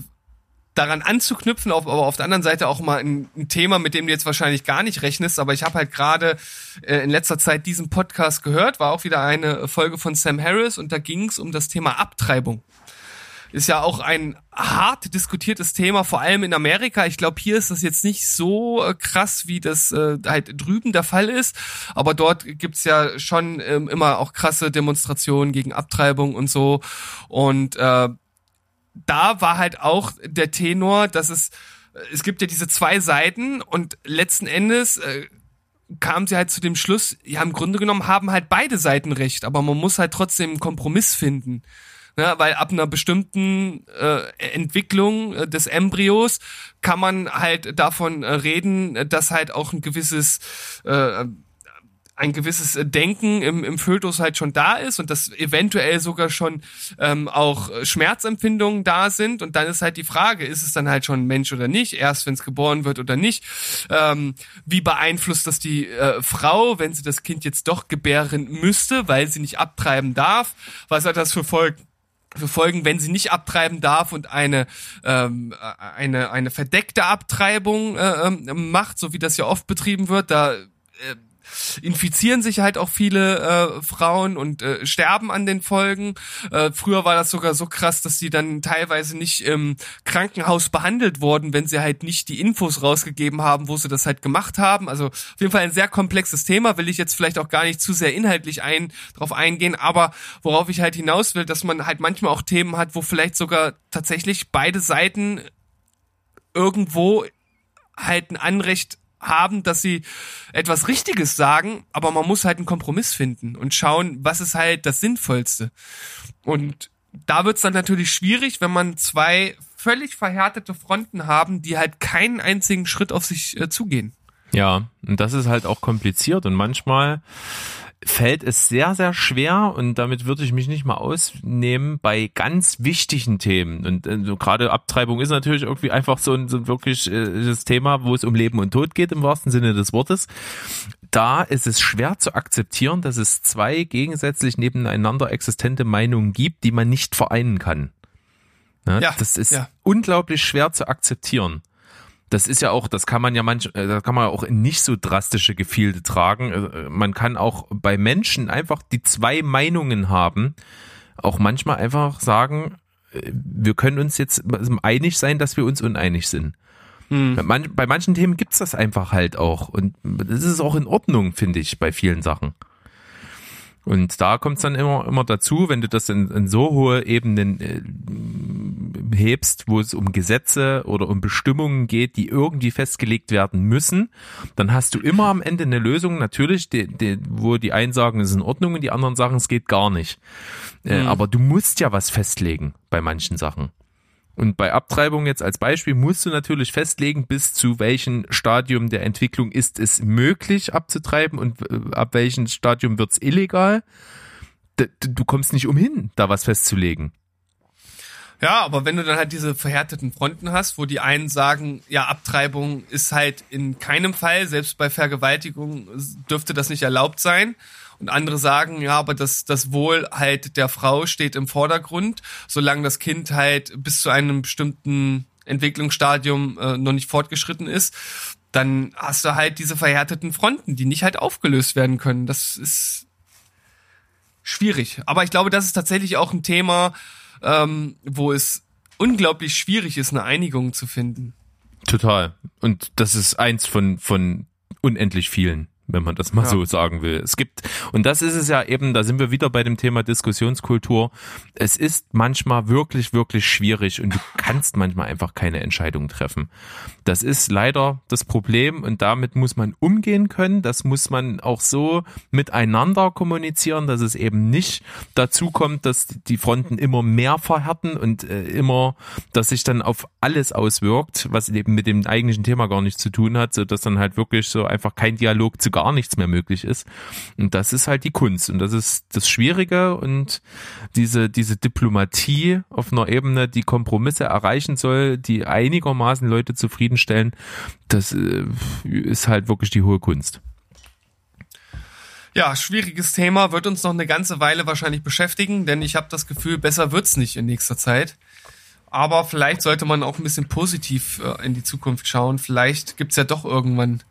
daran anzuknüpfen, auf, aber auf der anderen Seite auch mal ein, ein, Thema, mit dem du jetzt wahrscheinlich gar nicht rechnest, aber ich habe halt gerade äh, in letzter Zeit diesen Podcast gehört, war auch wieder eine Folge von Sam Harris und da ging es um das Thema Abtreibung. Ist ja auch ein hart diskutiertes Thema, vor allem in Amerika. Ich glaube, hier ist das jetzt nicht so äh, krass, wie das äh, halt drüben der Fall ist. Aber dort gibt's ja schon ähm, immer auch krasse Demonstrationen gegen Abtreibung und so. Und äh, da war halt auch der Tenor, dass es, es gibt ja diese zwei Seiten und letzten Endes äh, kam sie halt zu dem Schluss, ja, im Grunde genommen haben halt beide Seiten recht, aber man muss halt trotzdem einen Kompromiss finden. Ne, weil ab einer bestimmten äh, Entwicklung äh, des Embryos kann man halt davon äh, reden, dass halt auch ein gewisses äh, ein gewisses Denken im, im Fötus halt schon da ist und dass eventuell sogar schon ähm, auch Schmerzempfindungen da sind. Und dann ist halt die Frage, ist es dann halt schon ein Mensch oder nicht, erst wenn es geboren wird oder nicht, ähm, wie beeinflusst das die äh, Frau, wenn sie das Kind jetzt doch gebären müsste, weil sie nicht abtreiben darf, was hat das für Folgen? Für Folgen, wenn sie nicht abtreiben darf und eine ähm, eine eine verdeckte Abtreibung äh, ähm, macht, so wie das ja oft betrieben wird, da äh, infizieren sich halt auch viele äh, Frauen und äh, sterben an den Folgen. Äh, früher war das sogar so krass, dass sie dann teilweise nicht im Krankenhaus behandelt wurden, wenn sie halt nicht die Infos rausgegeben haben, wo sie das halt gemacht haben. Also auf jeden Fall ein sehr komplexes Thema, will ich jetzt vielleicht auch gar nicht zu sehr inhaltlich ein, drauf eingehen, aber worauf ich halt hinaus will, dass man halt manchmal auch Themen hat, wo vielleicht sogar tatsächlich beide Seiten irgendwo halt ein Anrecht haben, dass sie etwas Richtiges sagen, aber man muss halt einen Kompromiss finden und schauen, was ist halt das Sinnvollste. Und da wird's dann natürlich schwierig, wenn man zwei völlig verhärtete Fronten haben, die halt keinen einzigen Schritt auf sich äh, zugehen. Ja, und das ist halt auch kompliziert und manchmal fällt es sehr, sehr schwer und damit würde ich mich nicht mal ausnehmen bei ganz wichtigen Themen. Und äh, so gerade Abtreibung ist natürlich irgendwie einfach so ein, so ein wirklich äh, das Thema, wo es um Leben und Tod geht im wahrsten Sinne des Wortes. Da ist es schwer zu akzeptieren, dass es zwei gegensätzlich nebeneinander existente Meinungen gibt, die man nicht vereinen kann. Ja, ja das ist ja. unglaublich schwer zu akzeptieren das ist ja auch, das kann man ja manch, äh, da kann man auch in nicht so drastische Gefilde tragen. Äh, man kann auch bei Menschen einfach die zwei Meinungen haben, auch manchmal einfach sagen, äh, wir können uns jetzt einig sein, dass wir uns uneinig sind. Hm. Bei manchen Themen gibt's das einfach halt auch. Und das ist auch in Ordnung, finde ich, bei vielen Sachen. Und da kommt es dann immer, immer dazu, wenn du das in, in so hohe Ebenen äh, hebst, wo es um Gesetze oder um Bestimmungen geht, die irgendwie festgelegt werden müssen, dann hast du immer am Ende eine Lösung, natürlich, die, die, wo die einen sagen, es ist in Ordnung und die anderen sagen, es geht gar nicht. Äh, mhm. Aber du musst ja was festlegen bei manchen Sachen. Und bei Abtreibung jetzt als Beispiel musst du natürlich festlegen, bis zu welchem Stadium der Entwicklung ist es möglich abzutreiben und äh, ab welchem Stadium wird's illegal. Du kommst nicht umhin, da was festzulegen. Ja, aber wenn du dann halt diese verhärteten Fronten hast, wo die einen sagen, ja, Abtreibung ist halt in keinem Fall, selbst bei Vergewaltigung dürfte das nicht erlaubt sein und andere sagen, ja, aber das, das Wohl halt der Frau steht im Vordergrund, solange das Kind halt bis zu einem bestimmten Entwicklungsstadium äh, noch nicht fortgeschritten ist, dann hast du halt diese verhärteten Fronten, die nicht halt aufgelöst werden können. Das ist schwierig. Aber ich glaube, das ist tatsächlich auch ein Thema, ähm, wo es unglaublich schwierig ist, eine Einigung zu finden. Total. Und das ist eins von, von unendlich vielen wenn man das mal Ja. so sagen will. Es gibt, und das ist es ja eben, da sind wir wieder bei dem Thema Diskussionskultur. Es ist manchmal wirklich, wirklich schwierig und du kannst manchmal einfach keine Entscheidung treffen. Das ist leider das Problem und damit muss man umgehen können. Das muss man auch so miteinander kommunizieren, dass es eben nicht dazu kommt, dass die Fronten immer mehr verhärten und äh, immer, dass sich dann auf alles auswirkt, was eben mit dem eigentlichen Thema gar nichts zu tun hat, so dass dann halt wirklich so einfach kein Dialog zu gar nichts mehr möglich ist. Und das ist halt die Kunst und das ist das Schwierige und diese, diese Diplomatie auf einer Ebene, die Kompromisse erreichen soll, die einigermaßen Leute zufriedenstellen, das äh, ist halt wirklich die hohe Kunst. Ja, schwieriges Thema, wird uns noch eine ganze Weile wahrscheinlich beschäftigen, denn ich habe das Gefühl, besser wird's nicht in nächster Zeit. Aber vielleicht sollte man auch ein bisschen positiv äh, in die Zukunft schauen. Vielleicht gibt's ja doch irgendwann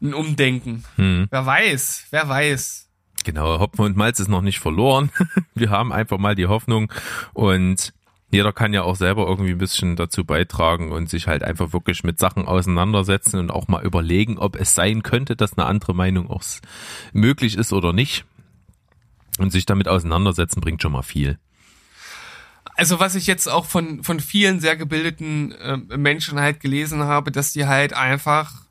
ein Umdenken. Wer weiß, wer weiß. Genau, Hopfen und Malz ist noch nicht verloren. Wir haben einfach mal die Hoffnung und jeder kann ja auch selber irgendwie ein bisschen dazu beitragen und sich halt einfach wirklich mit Sachen auseinandersetzen und auch mal überlegen, ob es sein könnte, dass eine andere Meinung auch möglich ist oder nicht. Und sich damit auseinandersetzen bringt schon mal viel. Also was ich jetzt auch von, von vielen sehr gebildeten äh, Menschen halt gelesen habe, dass die halt einfach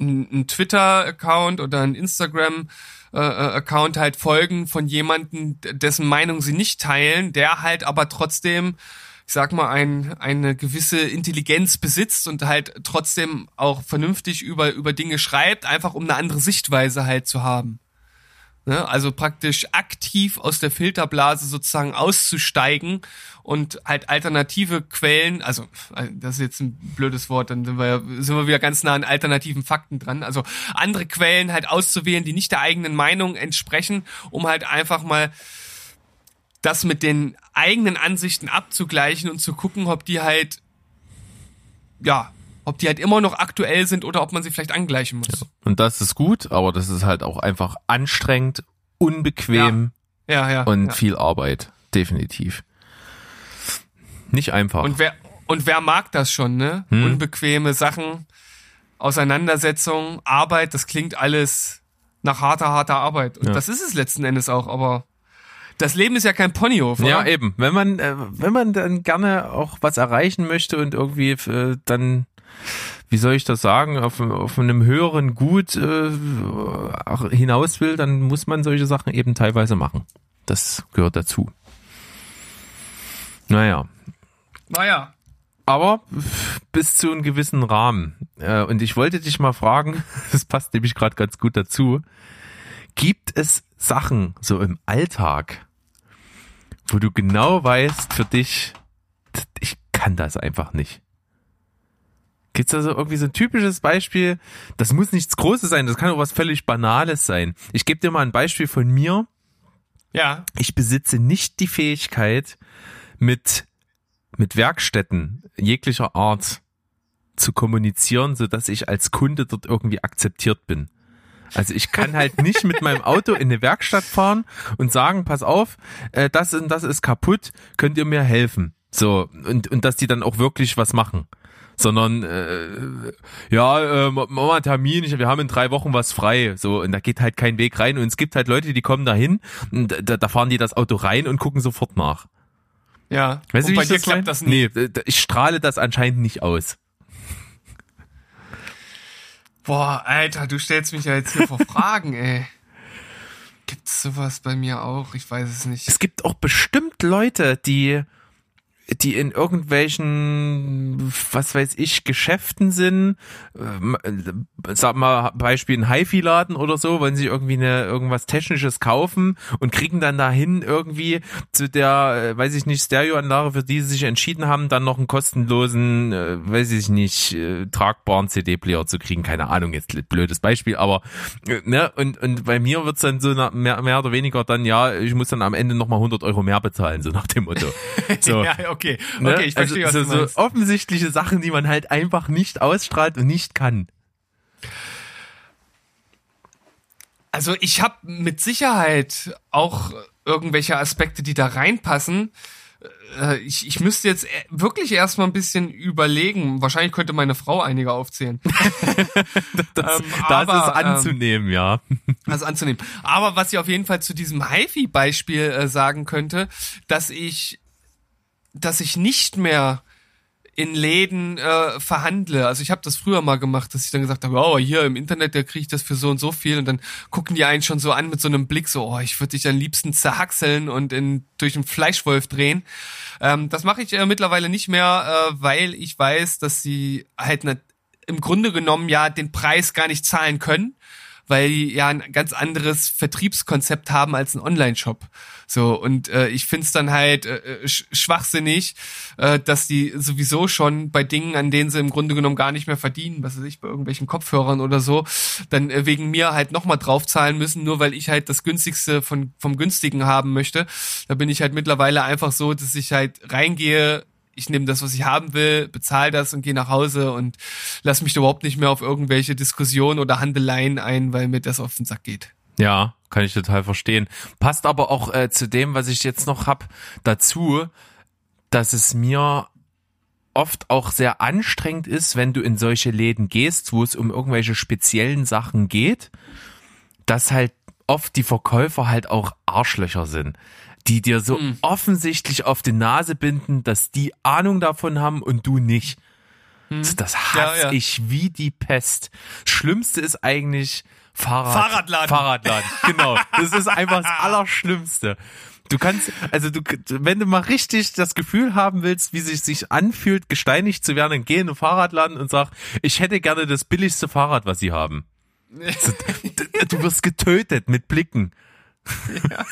einen Twitter-Account oder einen Instagram-Account halt folgen von jemanden, dessen Meinung sie nicht teilen, der halt aber trotzdem, ich sag mal, ein, eine gewisse Intelligenz besitzt und halt trotzdem auch vernünftig über, über Dinge schreibt, einfach um eine andere Sichtweise halt zu haben. Ne? Also praktisch aktiv aus der Filterblase sozusagen auszusteigen und halt alternative Quellen, also äh, das ist jetzt ein blödes Wort, dann sind wir, sind wir wieder ganz nah an alternativen Fakten dran. Also andere Quellen halt auszuwählen, die nicht der eigenen Meinung entsprechen, um halt einfach mal das mit den eigenen Ansichten abzugleichen und zu gucken, ob die halt, ja, ob die halt immer noch aktuell sind oder ob man sie vielleicht angleichen muss. Und das ist gut, aber das ist halt auch einfach anstrengend, unbequem Ja, ja. und ja. viel Arbeit. Definitiv. Nicht einfach. Und wer, und wer mag das schon, ne? Hm. Unbequeme Sachen, Auseinandersetzung, Arbeit, das klingt alles nach harter, harter Arbeit. Und Ja. das ist es letzten Endes auch, aber das Leben ist ja kein Ponyhof, oder? Ja, eben. Wenn man, äh, wenn man dann gerne auch was erreichen möchte und irgendwie äh, dann, wie soll ich das sagen, auf, auf einem höheren Gut äh, hinaus will, dann muss man solche Sachen eben teilweise machen. Das gehört dazu. Naja. Naja. Aber bis zu einem gewissen Rahmen. Äh, Und ich wollte dich mal fragen, das passt nämlich gerade ganz gut dazu. Gibt es Sachen so im Alltag, wo du genau weißt für dich, ich kann das einfach nicht? Gibt's da so irgendwie so ein typisches Beispiel? Das muss nichts Großes sein, das kann auch was völlig Banales sein. Ich gebe dir mal ein Beispiel von mir Ja. ich besitze nicht die Fähigkeit, mit, mit Werkstätten jeglicher Art zu kommunizieren, so dass ich als Kunde dort irgendwie akzeptiert bin. Also ich kann halt nicht mit meinem Auto in eine Werkstatt fahren und sagen, pass auf, äh, das und das ist kaputt, könnt ihr mir helfen? So, und, und dass die dann auch wirklich was machen. Sondern, äh, ja, äh, mach mal einen Termin, ich, wir haben in drei Wochen was frei. So, und da geht halt kein Weg rein. Und es gibt halt Leute, die kommen da hin und da, da fahren die das Auto rein und gucken sofort nach. Ja. Weißt du, und wie bei ich dir das klappt mein? das nicht. Nee, ich strahle das anscheinend nicht aus. Boah, Alter, du stellst mich ja jetzt hier vor Fragen, ey. Gibt's sowas bei mir auch? Ich weiß es nicht. Es gibt auch bestimmt Leute, die die in irgendwelchen, was weiß ich, Geschäften sind, äh, sag mal Beispiel ein HiFi-Laden oder so, wollen sie irgendwie eine, irgendwas Technisches kaufen und kriegen dann dahin irgendwie zu der, äh, weiß ich nicht, Stereoanlage, für die sie sich entschieden haben, dann noch einen kostenlosen, äh, weiß ich nicht, tragbaren CD-Player zu kriegen. Keine Ahnung, jetzt blödes Beispiel, aber ne, und, und bei mir wird's dann so mehr, mehr oder weniger dann, ja, ich muss dann am Ende nochmal 100 Euro mehr bezahlen, so nach dem Motto. So. ja, okay. Ne? Okay, ich verstehe, also, was so, du meinst. so offensichtliche Sachen, die man halt einfach nicht ausstrahlt und nicht kann. Also ich habe mit Sicherheit auch irgendwelche Aspekte, die da reinpassen. äh, ich, ich müsste jetzt äh, wirklich erstmal ein bisschen überlegen. Wahrscheinlich könnte meine Frau einige aufzählen. das, ähm, das aber, ist anzunehmen, ähm, ja. Also anzunehmen. Aber was ich auf jeden Fall zu diesem HiFi-Beispiel äh, sagen könnte, dass ich, dass ich nicht mehr in Läden äh, verhandle. Also ich habe das früher mal gemacht, dass ich dann gesagt habe, oh, hier im Internet, da kriege ich das für so und so viel und dann gucken die einen schon so an mit so einem Blick, so, oh, ich würde dich am liebsten zerhackseln und in, durch einen Fleischwolf drehen. Ähm, das mache ich äh, mittlerweile nicht mehr, äh, weil ich weiß, dass sie halt ne, im Grunde genommen ja den Preis gar nicht zahlen können weil die ja ein ganz anderes Vertriebskonzept haben als ein Online-Shop. So, und äh, ich find's dann halt äh, äh sch schwachsinnig, äh, dass die sowieso schon bei Dingen, an denen sie im Grunde genommen gar nicht mehr verdienen, was weiß ich, bei irgendwelchen Kopfhörern oder so, dann äh, wegen mir halt nochmal draufzahlen müssen, nur weil ich halt das günstigste von, vom günstigen haben möchte. Da bin ich halt mittlerweile einfach so, dass ich halt reingehe, ich nehme das, was ich haben will, bezahle das und gehe nach Hause und lass mich überhaupt nicht mehr auf irgendwelche Diskussionen oder Handeleien ein, weil mir das auf den Sack geht. Ja, kann ich total verstehen. Passt aber auch äh, zu dem, was ich jetzt noch hab, dazu, dass es mir oft auch sehr anstrengend ist, wenn du in solche Läden gehst, wo es um irgendwelche speziellen Sachen geht, dass halt oft die Verkäufer halt auch Arschlöcher sind die dir so mhm. offensichtlich auf die Nase binden, dass die Ahnung davon haben und du nicht. Mhm. Das hasse ja, ja. ich wie die Pest. Schlimmste ist eigentlich Fahrrad, Fahrradladen. Fahrradladen, genau. Das ist einfach das Allerschlimmste. Du kannst, also du, wenn du mal richtig das Gefühl haben willst, wie sich sich anfühlt, gesteinigt zu werden, dann geh in den Fahrradladen und sag, ich hätte gerne das billigste Fahrrad, was sie haben. du wirst getötet mit Blicken. Ja.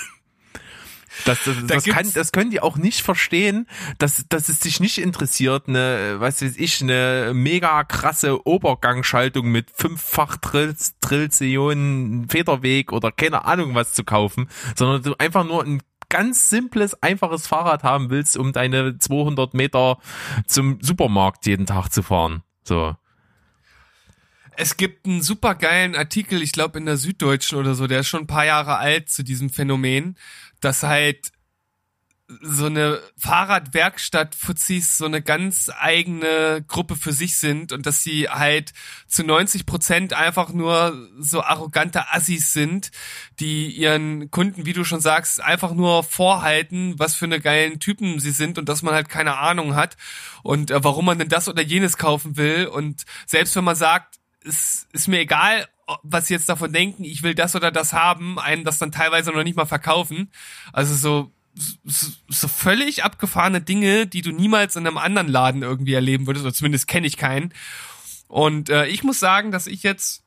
Das, das, da das, kann, das können die auch nicht verstehen, dass, dass es sich nicht interessiert, eine, was weiß ich, eine mega krasse Obergangschaltung mit fünffach Trills, Trillzionen Federweg oder keine Ahnung was zu kaufen, sondern du einfach nur ein ganz simples, einfaches Fahrrad haben willst, um deine 200 Meter zum Supermarkt jeden Tag zu fahren. So. Es gibt einen super geilen Artikel, ich glaube in der Süddeutschen oder so, der ist schon ein paar Jahre alt zu diesem Phänomen dass halt so eine Fahrradwerkstatt Fuzis so eine ganz eigene Gruppe für sich sind und dass sie halt zu 90 Prozent einfach nur so arrogante Assis sind, die ihren Kunden, wie du schon sagst, einfach nur vorhalten, was für eine geilen Typen sie sind und dass man halt keine Ahnung hat und äh, warum man denn das oder jenes kaufen will. Und selbst wenn man sagt, es ist mir egal, was sie jetzt davon denken, ich will das oder das haben, einen das dann teilweise noch nicht mal verkaufen. Also so, so, so völlig abgefahrene Dinge, die du niemals in einem anderen Laden irgendwie erleben würdest, oder zumindest kenne ich keinen. Und äh, ich muss sagen, dass ich jetzt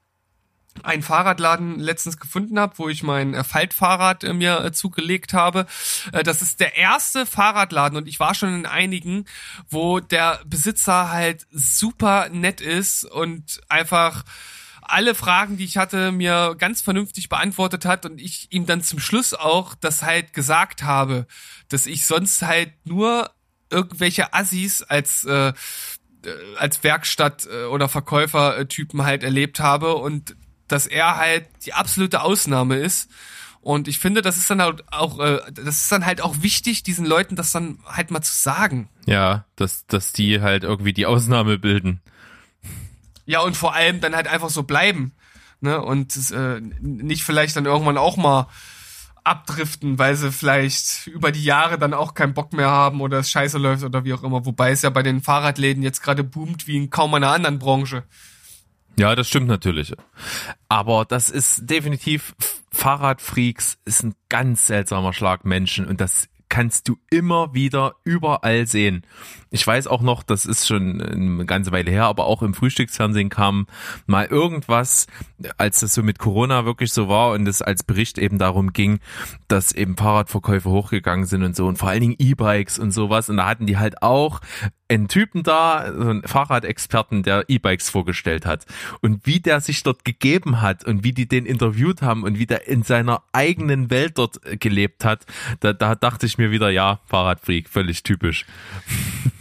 einen Fahrradladen letztens gefunden habe, wo ich mein äh, Faltfahrrad äh, mir äh, zugelegt habe. Äh, das ist der erste Fahrradladen und ich war schon in einigen, wo der Besitzer halt super nett ist und einfach alle Fragen, die ich hatte, mir ganz vernünftig beantwortet hat und ich ihm dann zum Schluss auch das halt gesagt habe, dass ich sonst halt nur irgendwelche Assis als äh, äh als Werkstatt äh, oder Verkäufertypen halt erlebt habe und dass er halt die absolute Ausnahme ist. Und ich finde, das ist dann halt auch, äh, das ist dann halt auch wichtig, diesen Leuten das dann halt mal zu sagen. Ja, dass, dass die halt irgendwie die Ausnahme bilden. Ja, und vor allem dann halt einfach so bleiben. Ne? Und äh, nicht vielleicht dann irgendwann auch mal abdriften, weil sie vielleicht über die Jahre dann auch keinen Bock mehr haben oder es scheiße läuft oder wie auch immer. Wobei es ja bei den Fahrradläden jetzt gerade boomt wie in kaum einer anderen Branche. Ja, das stimmt natürlich. Aber das ist definitiv Fahrradfreaks ist ein ganz seltsamer Schlag Menschen und das kannst du immer wieder überall sehen. Ich weiß auch noch, das ist schon eine ganze Weile her, aber auch im Frühstücksfernsehen kam mal irgendwas, als das so mit Corona wirklich so war und es als Bericht eben darum ging, dass eben Fahrradverkäufe hochgegangen sind und so und vor allen Dingen E-Bikes und sowas. Und da hatten die halt auch einen Typen da, so einen Fahrradexperten, der E-Bikes vorgestellt hat. Und wie der sich dort gegeben hat und wie die den interviewt haben und wie der in seiner eigenen Welt dort gelebt hat, da, da dachte ich mir wieder, ja, Fahrradfreak, völlig typisch.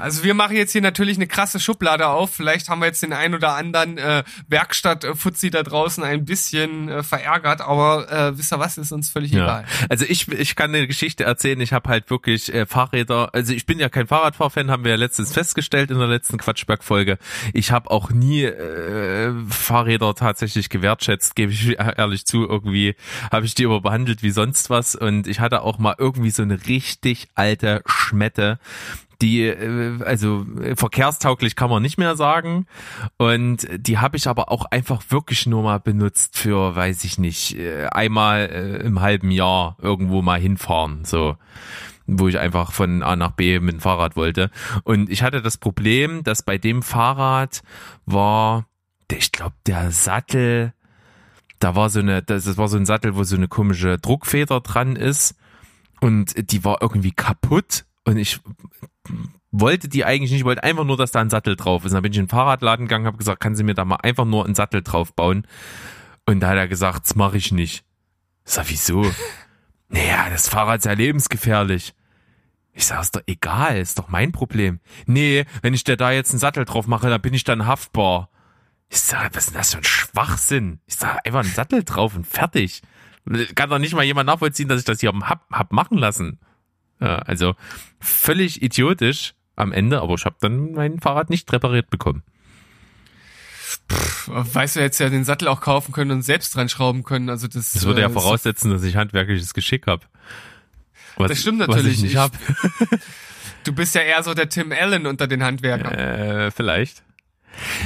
Also wir machen jetzt hier natürlich eine krasse Schublade auf. Vielleicht haben wir jetzt den ein oder anderen äh, Werkstatt-Fuzzi da draußen ein bisschen äh, verärgert, aber äh, wisst ihr was, ist uns völlig Ja. egal. Also ich, ich kann eine Geschichte erzählen. Ich habe halt wirklich äh, Fahrräder. Also ich bin ja kein Fahrradfahrfan, haben wir ja letztens festgestellt in der letzten Quatschberg-Folge. Ich habe auch nie äh, Fahrräder tatsächlich gewertschätzt, gebe ich ehrlich zu. Irgendwie habe ich die aber behandelt wie sonst was. Und ich hatte auch mal irgendwie so eine richtig alte Schmette die äh, also äh, verkehrstauglich kann man nicht mehr sagen. Und die habe ich aber auch einfach wirklich nur mal benutzt für weiß ich nicht äh, einmal im halben Jahr irgendwo mal hinfahren so. Wo ich einfach von A nach B mit dem Fahrrad wollte. Und ich hatte das Problem dass bei dem Fahrrad war ich glaube der Sattel da war so eine das war so ein Sattel wo so eine komische Druckfeder dran ist. Und die war irgendwie kaputt. Und ich wollte die eigentlich nicht, ich wollte einfach nur, dass da ein Sattel drauf ist. Und dann bin ich in den Fahrradladen gegangen, habe gesagt, kann sie mir da mal einfach nur einen Sattel drauf bauen? Und da hat er gesagt, das mache ich nicht. Ich sag, wieso? naja, das Fahrrad ist ja lebensgefährlich. Ich sag, ist doch egal, ist doch mein Problem. Nee, wenn ich dir da jetzt einen Sattel drauf mache, dann bin ich dann haftbar. Ich sag, was ist denn das für ein Schwachsinn? Ich sag, einfach einen Sattel drauf und fertig. Kann doch nicht mal jemand nachvollziehen, dass ich das hier hab, hab machen lassen. Ja, also völlig idiotisch am Ende, aber ich habe dann mein Fahrrad nicht repariert bekommen. Weißt du, hättest ja den Sattel auch kaufen können und selbst dran schrauben können. Also das, Das würde ja äh, voraussetzen, dass ich handwerkliches Geschick habe. Das stimmt natürlich. Was ich nicht Ich-. Du bist ja eher so der Tim Allen unter den Handwerkern. Äh, vielleicht.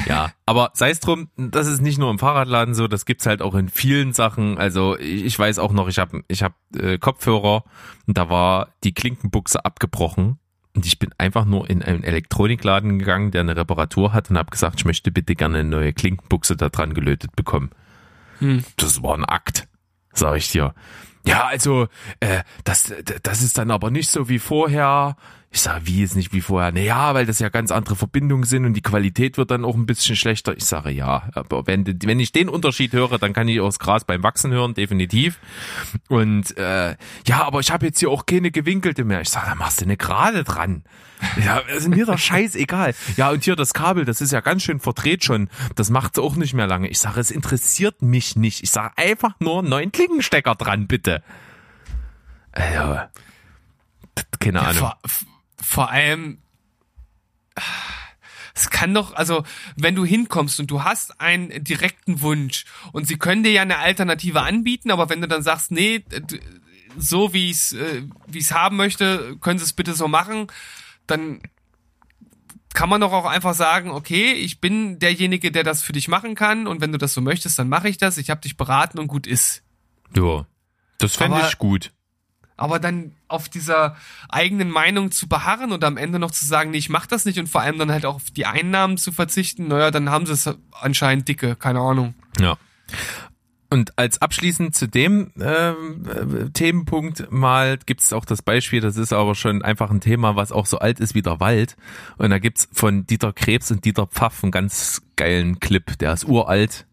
Ja, aber sei es drum, das ist nicht nur im Fahrradladen so, das gibt's halt auch in vielen Sachen. Also ich, ich weiß auch noch, ich habe ich hab, äh, Kopfhörer und da war die Klinkenbuchse abgebrochen und ich bin einfach nur in einen Elektronikladen gegangen, der eine Reparatur hat und habe gesagt, ich möchte bitte gerne eine neue Klinkenbuchse da dran gelötet bekommen. Hm. Das war ein Akt, sag ich dir. Ja, also äh, das, das ist dann aber nicht so wie vorher. Ich sage, wie ist nicht wie vorher? Naja, weil das ja ganz andere Verbindungen sind und die Qualität wird dann auch ein bisschen schlechter. Ich sage ja, aber wenn, wenn ich den Unterschied höre, dann kann ich auch das Gras beim Wachsen hören, definitiv. Und äh, ja, aber ich habe jetzt hier auch keine gewinkelte mehr. Ich sage, da machst du eine gerade dran. Ja, ist mir doch scheißegal. Ja, und hier das Kabel, das ist ja ganz schön verdreht schon. Das macht's auch nicht mehr lange. Ich sage, es interessiert mich nicht. Ich sage einfach nur einen neuen Klinkenstecker dran, bitte. Also, keine Ja, Ahnung. vor, vor allem, es kann doch, also wenn du hinkommst und du hast einen direkten Wunsch und sie können dir ja eine Alternative anbieten, aber wenn du dann sagst, nee, so wie ich es äh, wie ich's haben möchte, können sie es bitte so machen, dann kann man doch auch einfach sagen, okay, ich bin derjenige, der das für dich machen kann und wenn du das so möchtest, dann mache ich das. Ich habe dich beraten und gut ist. Ja, das fände ich gut. Aber dann auf dieser eigenen Meinung zu beharren und am Ende noch zu sagen, nee, ich mach das nicht und vor allem dann halt auch auf die Einnahmen zu verzichten, naja, dann haben sie es anscheinend dicke, keine Ahnung. Ja. Und als abschließend zu dem äh, Themenpunkt mal gibt's auch das Beispiel, das ist aber schon einfach ein Thema, was auch so alt ist wie der Wald. Und da gibt's von Dieter Krebs und Dieter Pfaff einen ganz geilen Clip, der ist uralt.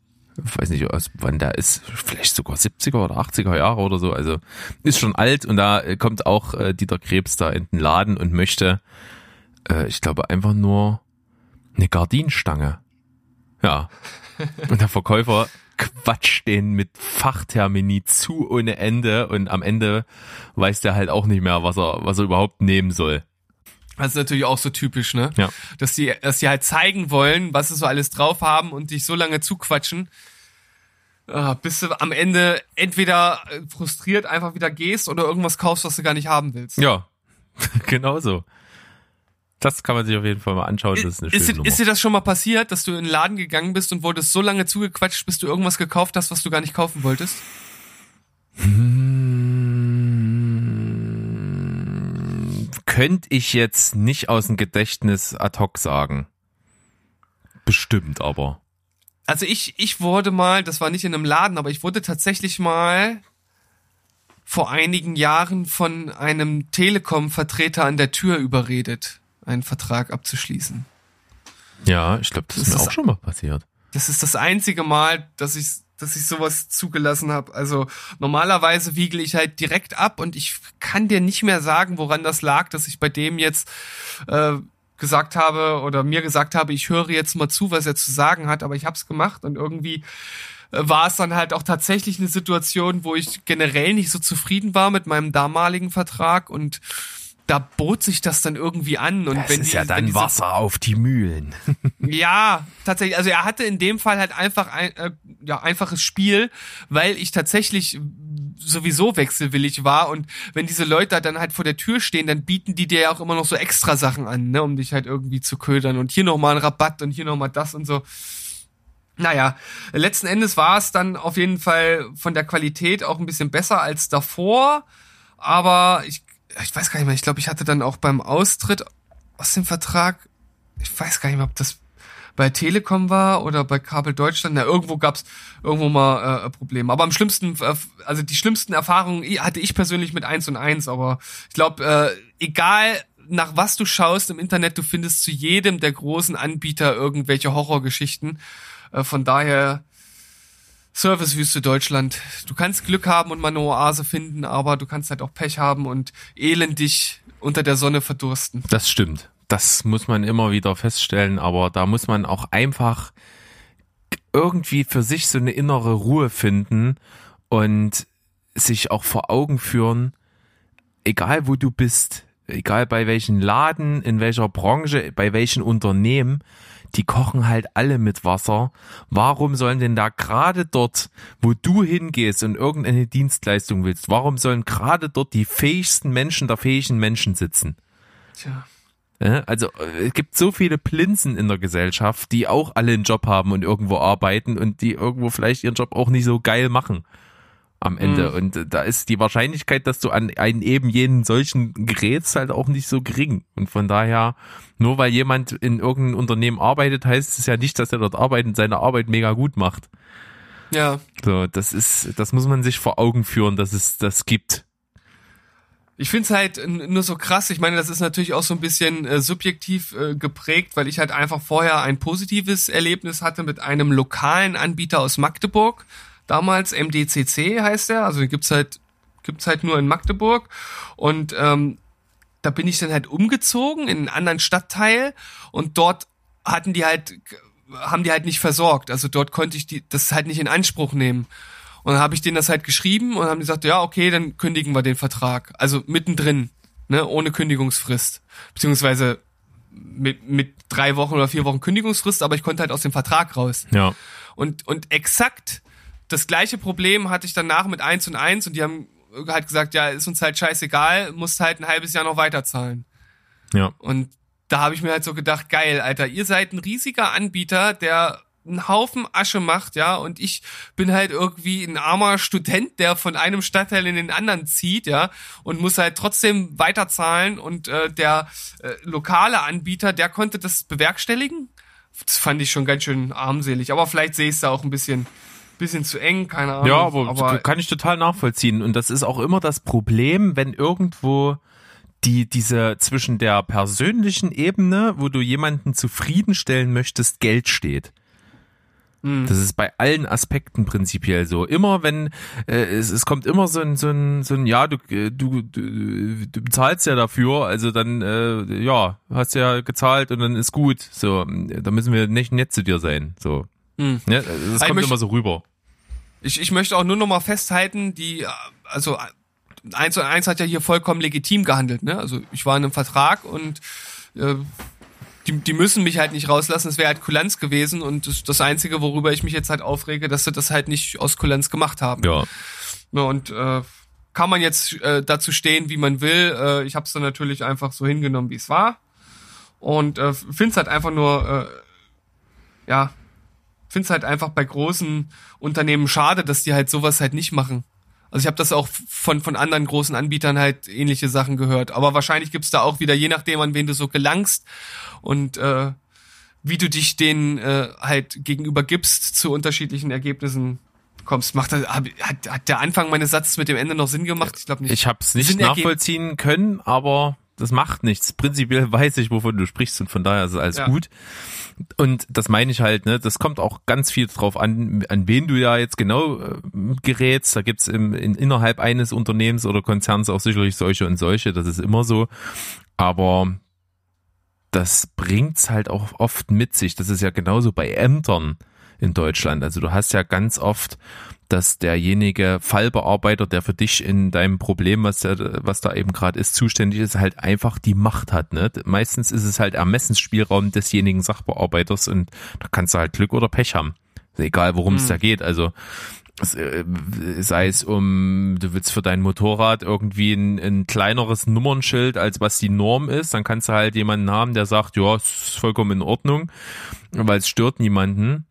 Ich weiß nicht, aus wann der ist, vielleicht sogar 70er oder 80er Jahre oder so. Also ist schon alt und da äh, kommt auch äh, Dieter Krebs da in den Laden und möchte, äh, ich glaube, einfach nur eine Gardinenstange. Ja. Und der Verkäufer quatscht den mit Fachtermini zu ohne Ende und am Ende weiß der halt auch nicht mehr, was er, was er überhaupt nehmen soll. Das ist natürlich auch so typisch, ne? Ja. Dass die, dass die halt zeigen wollen, was sie so alles drauf haben und dich so lange zuquatschen, äh, bis du am Ende entweder äh, frustriert einfach wieder gehst oder irgendwas kaufst, was du gar nicht haben willst. Ja, genau so. Das kann man sich auf jeden Fall mal anschauen. Das ist eine schöne ist, dir, Nummer. ist dir das schon mal passiert, dass du in den Laden gegangen bist und wurdest so lange zugequatscht, bis du irgendwas gekauft hast, was du gar nicht kaufen wolltest? Hm, Könnte ich jetzt nicht aus dem Gedächtnis ad hoc sagen. Bestimmt aber. Also ich, ich wurde mal, das war nicht in einem Laden, aber ich wurde tatsächlich mal vor einigen Jahren von einem Telekom-Vertreter an der Tür überredet, einen Vertrag abzuschließen. Ja, ich glaube, das, Das ist mir ist- auch schon mal passiert. Das ist das einzige Mal, dass ich, dass ich sowas zugelassen habe. Also normalerweise wiegel ich halt direkt ab und ich kann dir nicht mehr sagen, woran das lag, dass ich bei dem jetzt äh, gesagt habe oder mir gesagt habe, ich höre jetzt mal zu, was er zu sagen hat, aber ich habe es gemacht und irgendwie äh, war es dann halt auch tatsächlich eine Situation, wo ich generell nicht so zufrieden war mit meinem damaligen Vertrag und da bot sich das dann irgendwie an. Und Das wenn ist die, ja dann diese- Wasser auf die Mühlen. ja, tatsächlich. Also er hatte in dem Fall halt einfach ein äh, ja, einfaches Spiel, weil ich tatsächlich sowieso wechselwillig war und wenn diese Leute dann halt vor der Tür stehen, dann bieten die dir ja auch immer noch so extra Sachen an, ne, um dich halt irgendwie zu ködern und hier nochmal ein Rabatt und hier nochmal das und so. Naja, letzten Endes war es dann auf jeden Fall von der Qualität auch ein bisschen besser als davor, aber ich, ich weiß gar nicht mehr, ich glaube, ich hatte dann auch beim Austritt aus dem Vertrag, ich weiß gar nicht mehr, ob das bei Telekom war oder bei Kabel Deutschland. Na, irgendwo gab's irgendwo mal äh, Probleme. Aber am schlimmsten, äh, also die schlimmsten Erfahrungen hatte ich persönlich mit eins und eins. Aber ich glaube, äh, egal nach was du schaust im Internet, du findest zu jedem der großen Anbieter irgendwelche Horrorgeschichten. Äh, von daher Servicewüste Deutschland. Du kannst Glück haben und mal eine Oase finden, aber du kannst halt auch Pech haben und elendig unter der Sonne verdursten. Das stimmt. Das muss man immer wieder feststellen, aber da muss man auch einfach irgendwie für sich so eine innere Ruhe finden und sich auch vor Augen führen, egal wo du bist, egal bei welchen Laden, in welcher Branche, bei welchen Unternehmen, die kochen halt alle mit Wasser. Warum sollen denn da gerade dort, wo du hingehst und irgendeine Dienstleistung willst, warum sollen gerade dort die fähigsten Menschen der fähigen Menschen sitzen? Tja. Ja, Also äh, es gibt so viele Plinzen in der Gesellschaft, die auch alle einen Job haben und irgendwo arbeiten und die irgendwo vielleicht ihren Job auch nicht so geil machen am Ende. Und äh, da ist die Wahrscheinlichkeit, dass du an einen eben jenen solchen gerätst, halt auch nicht so gering. Und von daher, nur weil jemand in irgendeinem Unternehmen arbeitet, heißt es ja nicht, dass er dort arbeitet und seine Arbeit mega gut macht. Ja, So, das ist, das muss man sich vor Augen führen, dass es das gibt. Ich find's halt nur so krass. Ich meine, das ist natürlich auch so ein bisschen äh, subjektiv äh, geprägt, weil ich halt einfach vorher ein positives Erlebnis hatte mit einem lokalen Anbieter aus Magdeburg. Damals MDCC heißt er. Also gibt's halt gibt's halt nur in Magdeburg und ähm, da bin ich dann halt umgezogen in einen anderen Stadtteil und dort hatten die halt haben die halt nicht versorgt. Also dort konnte ich die das halt nicht in Anspruch nehmen. Und dann habe ich denen das halt geschrieben und haben gesagt, ja, okay, dann kündigen wir den Vertrag. Also mittendrin, ne, ohne Kündigungsfrist. Beziehungsweise mit, mit drei Wochen oder vier Wochen Kündigungsfrist, aber ich konnte halt aus dem Vertrag raus. Ja. Und, und exakt das gleiche Problem hatte ich danach mit eins und eins und die haben halt gesagt, ja, ist uns halt scheißegal, musst halt ein halbes Jahr noch weiterzahlen. Ja. Und da habe ich mir halt so gedacht, geil, Alter, ihr seid ein riesiger Anbieter, der einen Haufen Asche macht, ja, und ich bin halt irgendwie ein armer Student, der von einem Stadtteil in den anderen zieht, ja, und muss halt trotzdem weiterzahlen und äh, der äh, lokale Anbieter, der konnte das bewerkstelligen. Das fand ich schon ganz schön armselig, aber vielleicht sehe ich es da auch ein bisschen bisschen zu eng, keine Ahnung. Ja, aber, kann ich total nachvollziehen. Und das ist auch immer das Problem, wenn irgendwo die, diese zwischen der persönlichen Ebene, wo du jemanden zufriedenstellen möchtest, Geld steht. Das ist bei allen Aspekten prinzipiell so. Immer wenn äh, es, es kommt immer so ein so ein so ein ja du äh, du du, du bezahlst ja dafür, also dann äh, ja hast ja gezahlt und dann ist gut. So, da müssen wir nicht nett zu dir sein. So, Hm. ja, das Ich kommt möchte- immer so rüber. Ich, ich möchte auch nur noch mal festhalten, die, also eins und eins hat ja hier vollkommen legitim gehandelt, ne? Also ich war in einem Vertrag und äh, die, die müssen mich halt nicht rauslassen, es wäre halt Kulanz gewesen und das, das Einzige, worüber ich mich jetzt halt aufrege, dass sie das halt nicht aus Kulanz gemacht haben. Ja. Ne, und äh, kann man jetzt äh, dazu stehen, wie man will. Äh, ich habe es dann natürlich einfach so hingenommen, wie es war. Und äh, finde es halt einfach nur, äh, ja, finde es halt einfach bei großen Unternehmen schade, dass die halt sowas halt nicht machen. Also ich habe das auch von, von anderen großen Anbietern halt ähnliche Sachen gehört. Aber wahrscheinlich gibt's da auch wieder, je nachdem, an wen du so gelangst und äh, wie du dich denen äh, halt gegenüber gibst, zu unterschiedlichen Ergebnissen kommst. Macht das, hab, hat, hat der Anfang meines Satzes mit dem Ende noch Sinn gemacht? Ich glaube nicht. Ich habe es nicht Sinn ergeben. nachvollziehen können, aber das macht nichts. Prinzipiell weiß ich, wovon du sprichst und von daher ist alles Ja. gut. Und das meine ich halt, ne, das kommt auch ganz viel drauf an, an wen du ja jetzt genau äh, gerätst. Da gibt's im, in, innerhalb eines Unternehmens oder Konzerns auch sicherlich solche und solche, das ist immer so. Aber das bringt's halt auch oft mit sich. Das ist ja genauso bei Ämtern in Deutschland. Also du hast ja ganz oft, dass derjenige Fallbearbeiter, der für dich in deinem Problem, was, was da eben gerade ist, zuständig ist, halt einfach die Macht hat. Ne? Meistens ist es halt Ermessensspielraum desjenigen Sachbearbeiters und da kannst du halt Glück oder Pech haben. Egal, worum es da geht. Also äh, sei es um, du willst für dein Motorrad irgendwie ein, ein, kleineres Nummernschild, als was die Norm ist, dann kannst du halt jemanden haben, der sagt, ja, ist vollkommen in Ordnung, weil es stört niemanden.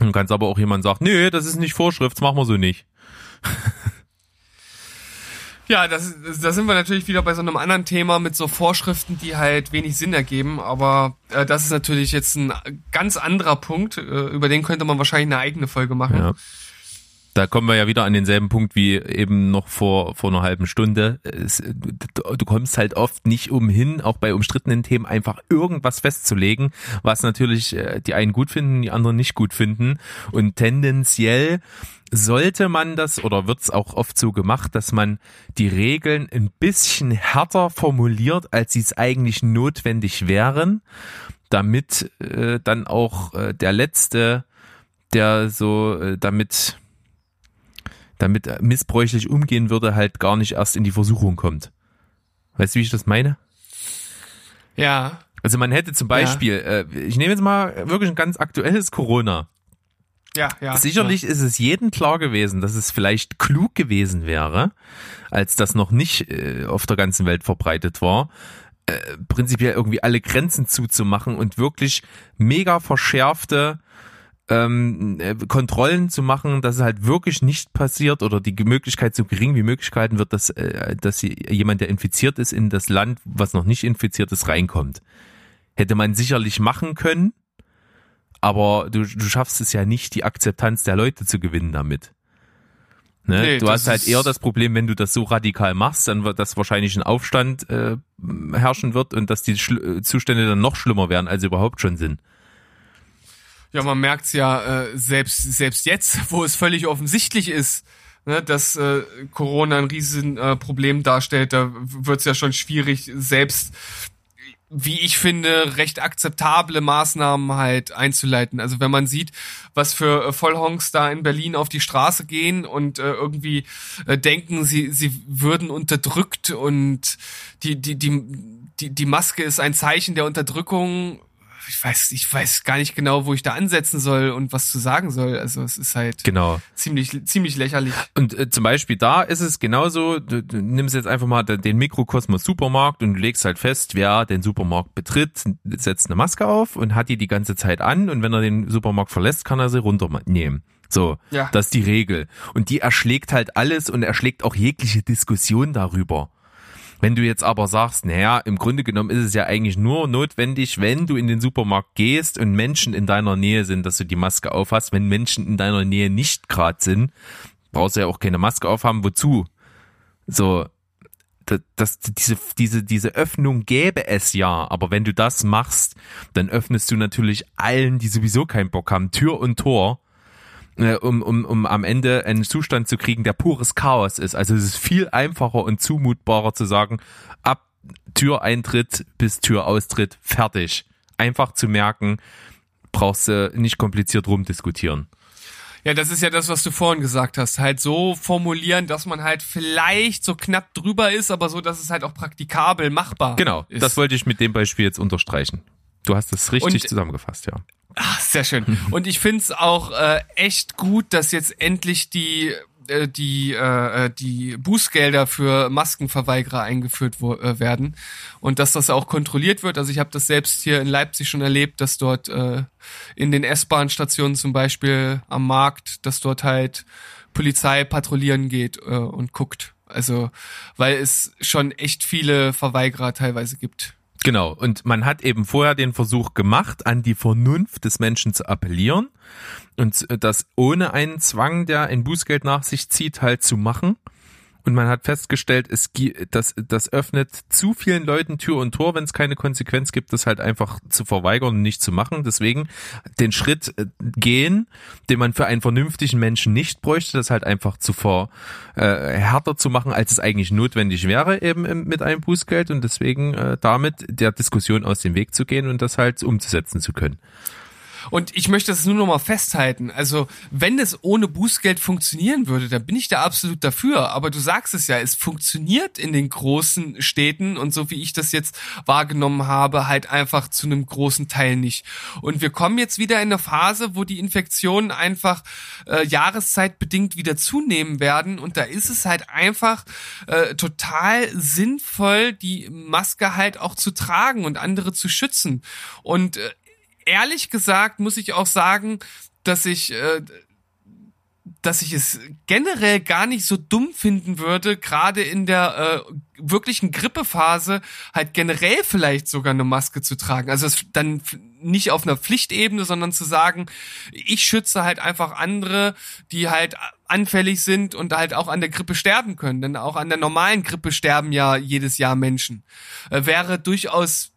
Du kannst aber auch jemand sagen, nee, das ist nicht Vorschrift, das machen wir so nicht. Ja, das, da sind wir natürlich wieder bei so einem anderen Thema mit so Vorschriften, die halt wenig Sinn ergeben. Aber äh, das ist natürlich jetzt ein ganz anderer Punkt. Äh, über den könnte man wahrscheinlich eine eigene Folge machen. Ja. Da kommen wir ja wieder an denselben Punkt wie eben noch vor, vor einer halben Stunde. Es, du, kommst halt oft nicht umhin, auch bei umstrittenen Themen einfach irgendwas festzulegen, was natürlich äh, die einen gut finden, die anderen nicht gut finden. Und tendenziell sollte man das oder wird es auch oft so gemacht, dass man die Regeln ein bisschen härter formuliert, als sie es eigentlich notwendig wären, damit äh, dann auch äh, der letzte, der so äh, damit damit missbräuchlich umgehen würde, halt gar nicht erst in die Versuchung kommt. Weißt du, wie ich das meine? Ja. Also man hätte zum Beispiel, ja. äh, ich nehme jetzt mal wirklich ein ganz aktuelles Corona. Ja, ja. Sicherlich ja. ist es jedem klar gewesen, dass es vielleicht klug gewesen wäre, als das noch nicht äh, auf der ganzen Welt verbreitet war, äh, prinzipiell irgendwie alle Grenzen zuzumachen und wirklich mega verschärfte ähm, äh, Kontrollen zu machen, dass es halt wirklich nicht passiert oder die Möglichkeit so gering wie möglich gehalten wird, dass, äh, dass jemand, der infiziert ist, in das Land, was noch nicht infiziert ist, reinkommt. Hätte man sicherlich machen können, aber du, du schaffst es ja nicht, die Akzeptanz der Leute zu gewinnen damit. Ne? Nee, du hast halt eher das Problem, wenn du das so radikal machst, dann wird das wahrscheinlich ein Aufstand äh, herrschen wird und dass die Schlu Zustände dann noch schlimmer werden, als sie überhaupt schon sind. Ja, man merkt's ja äh, selbst selbst jetzt, wo es völlig offensichtlich ist, ne, dass äh, Corona ein riesen äh, darstellt. Da wird's ja schon schwierig, selbst wie ich finde, recht akzeptable Maßnahmen halt einzuleiten. Also wenn man sieht, was für äh, Vollhonks da in Berlin auf die Straße gehen und äh, irgendwie äh, denken, sie, sie würden unterdrückt und die, die, die, die, die Maske ist ein Zeichen der Unterdrückung ich weiß, ich weiß gar nicht genau, wo ich da ansetzen soll und was zu sagen soll. Also es ist halt genau. ziemlich, ziemlich lächerlich. Und äh, zum Beispiel da ist es genauso, du, du nimmst jetzt einfach mal den Mikrokosmos Supermarkt und du legst halt fest, wer den Supermarkt betritt, setzt eine Maske auf und hat die die ganze Zeit an und wenn er den Supermarkt verlässt, kann er sie runternehmen. So, ja. das ist die Regel. Und die erschlägt halt alles und erschlägt auch jegliche Diskussion darüber. Wenn du jetzt aber sagst, naja, im Grunde genommen ist es ja eigentlich nur notwendig, wenn du in den Supermarkt gehst und Menschen in deiner Nähe sind, dass du die Maske aufhast. Wenn Menschen in deiner Nähe nicht gerade sind, brauchst du ja auch keine Maske aufhaben. Wozu? So, das, diese, diese, diese Öffnung gäbe es ja, aber wenn du das machst, dann öffnest du natürlich allen, die sowieso keinen Bock haben, Tür und Tor äh, um, um, um am Ende einen Zustand zu kriegen, der pures Chaos ist. Also es ist viel einfacher und zumutbarer zu sagen, ab Türeintritt bis Türaustritt fertig. Einfach zu merken, brauchst du nicht kompliziert rumdiskutieren. Ja, das ist ja das, was du vorhin gesagt hast. Halt so formulieren, dass man halt vielleicht so knapp drüber ist, aber so, dass es halt auch praktikabel machbar genau, ist. Genau, das wollte ich mit dem Beispiel jetzt unterstreichen. Du hast es richtig Und zusammengefasst, ja. Ach, sehr schön. Und ich find's auch äh, echt gut, dass jetzt endlich die äh, die äh, äh, die Bußgelder für Maskenverweigerer eingeführt äh, werden und dass das auch kontrolliert wird. Also ich habe das selbst hier in Leipzig schon erlebt, dass dort äh, in den S-Bahn-Stationen zum Beispiel am Markt, dass dort halt Polizei patrouillieren geht äh, und guckt. Also weil es schon echt viele Verweigerer teilweise gibt. Genau. Und man hat eben vorher den Versuch gemacht, an die Vernunft des Menschen zu appellieren und das ohne einen Zwang, der ein Bußgeld nach sich zieht, halt zu machen. Und man hat festgestellt, es das, das öffnet zu vielen Leuten Tür und Tor, wenn es keine Konsequenz gibt, das halt einfach zu verweigern und nicht zu machen. Deswegen den Schritt äh, gehen, den man für einen vernünftigen Menschen nicht bräuchte, das halt einfach zu ver, äh, härter zu machen, als es eigentlich notwendig wäre, eben mit einem Bußgeld und deswegen äh, damit der Diskussion aus dem Weg zu gehen und das halt umzusetzen zu können. Und ich möchte das nur noch mal festhalten. Also, wenn es ohne Bußgeld funktionieren würde, dann bin ich da absolut dafür. Aber du sagst es ja, es funktioniert in den großen Städten und so wie ich das jetzt wahrgenommen habe, halt einfach zu einem großen Teil nicht. Und wir kommen jetzt wieder in eine Phase, wo die Infektionen einfach äh, jahreszeitbedingt wieder zunehmen werden. Und da ist es halt einfach äh, total sinnvoll, die Maske halt auch zu tragen und andere zu schützen. Und äh, ehrlich gesagt muss ich auch sagen, dass ich äh, dass ich es generell gar nicht so dumm finden würde, gerade in der äh, wirklichen Grippephase halt generell vielleicht sogar eine Maske zu tragen. Also es dann nicht auf einer Pflichtebene, sondern zu sagen, ich schütze halt einfach andere, die halt anfällig sind und halt auch an der Grippe sterben können. Denn auch an der normalen Grippe sterben ja jedes Jahr Menschen. Äh, wäre durchaus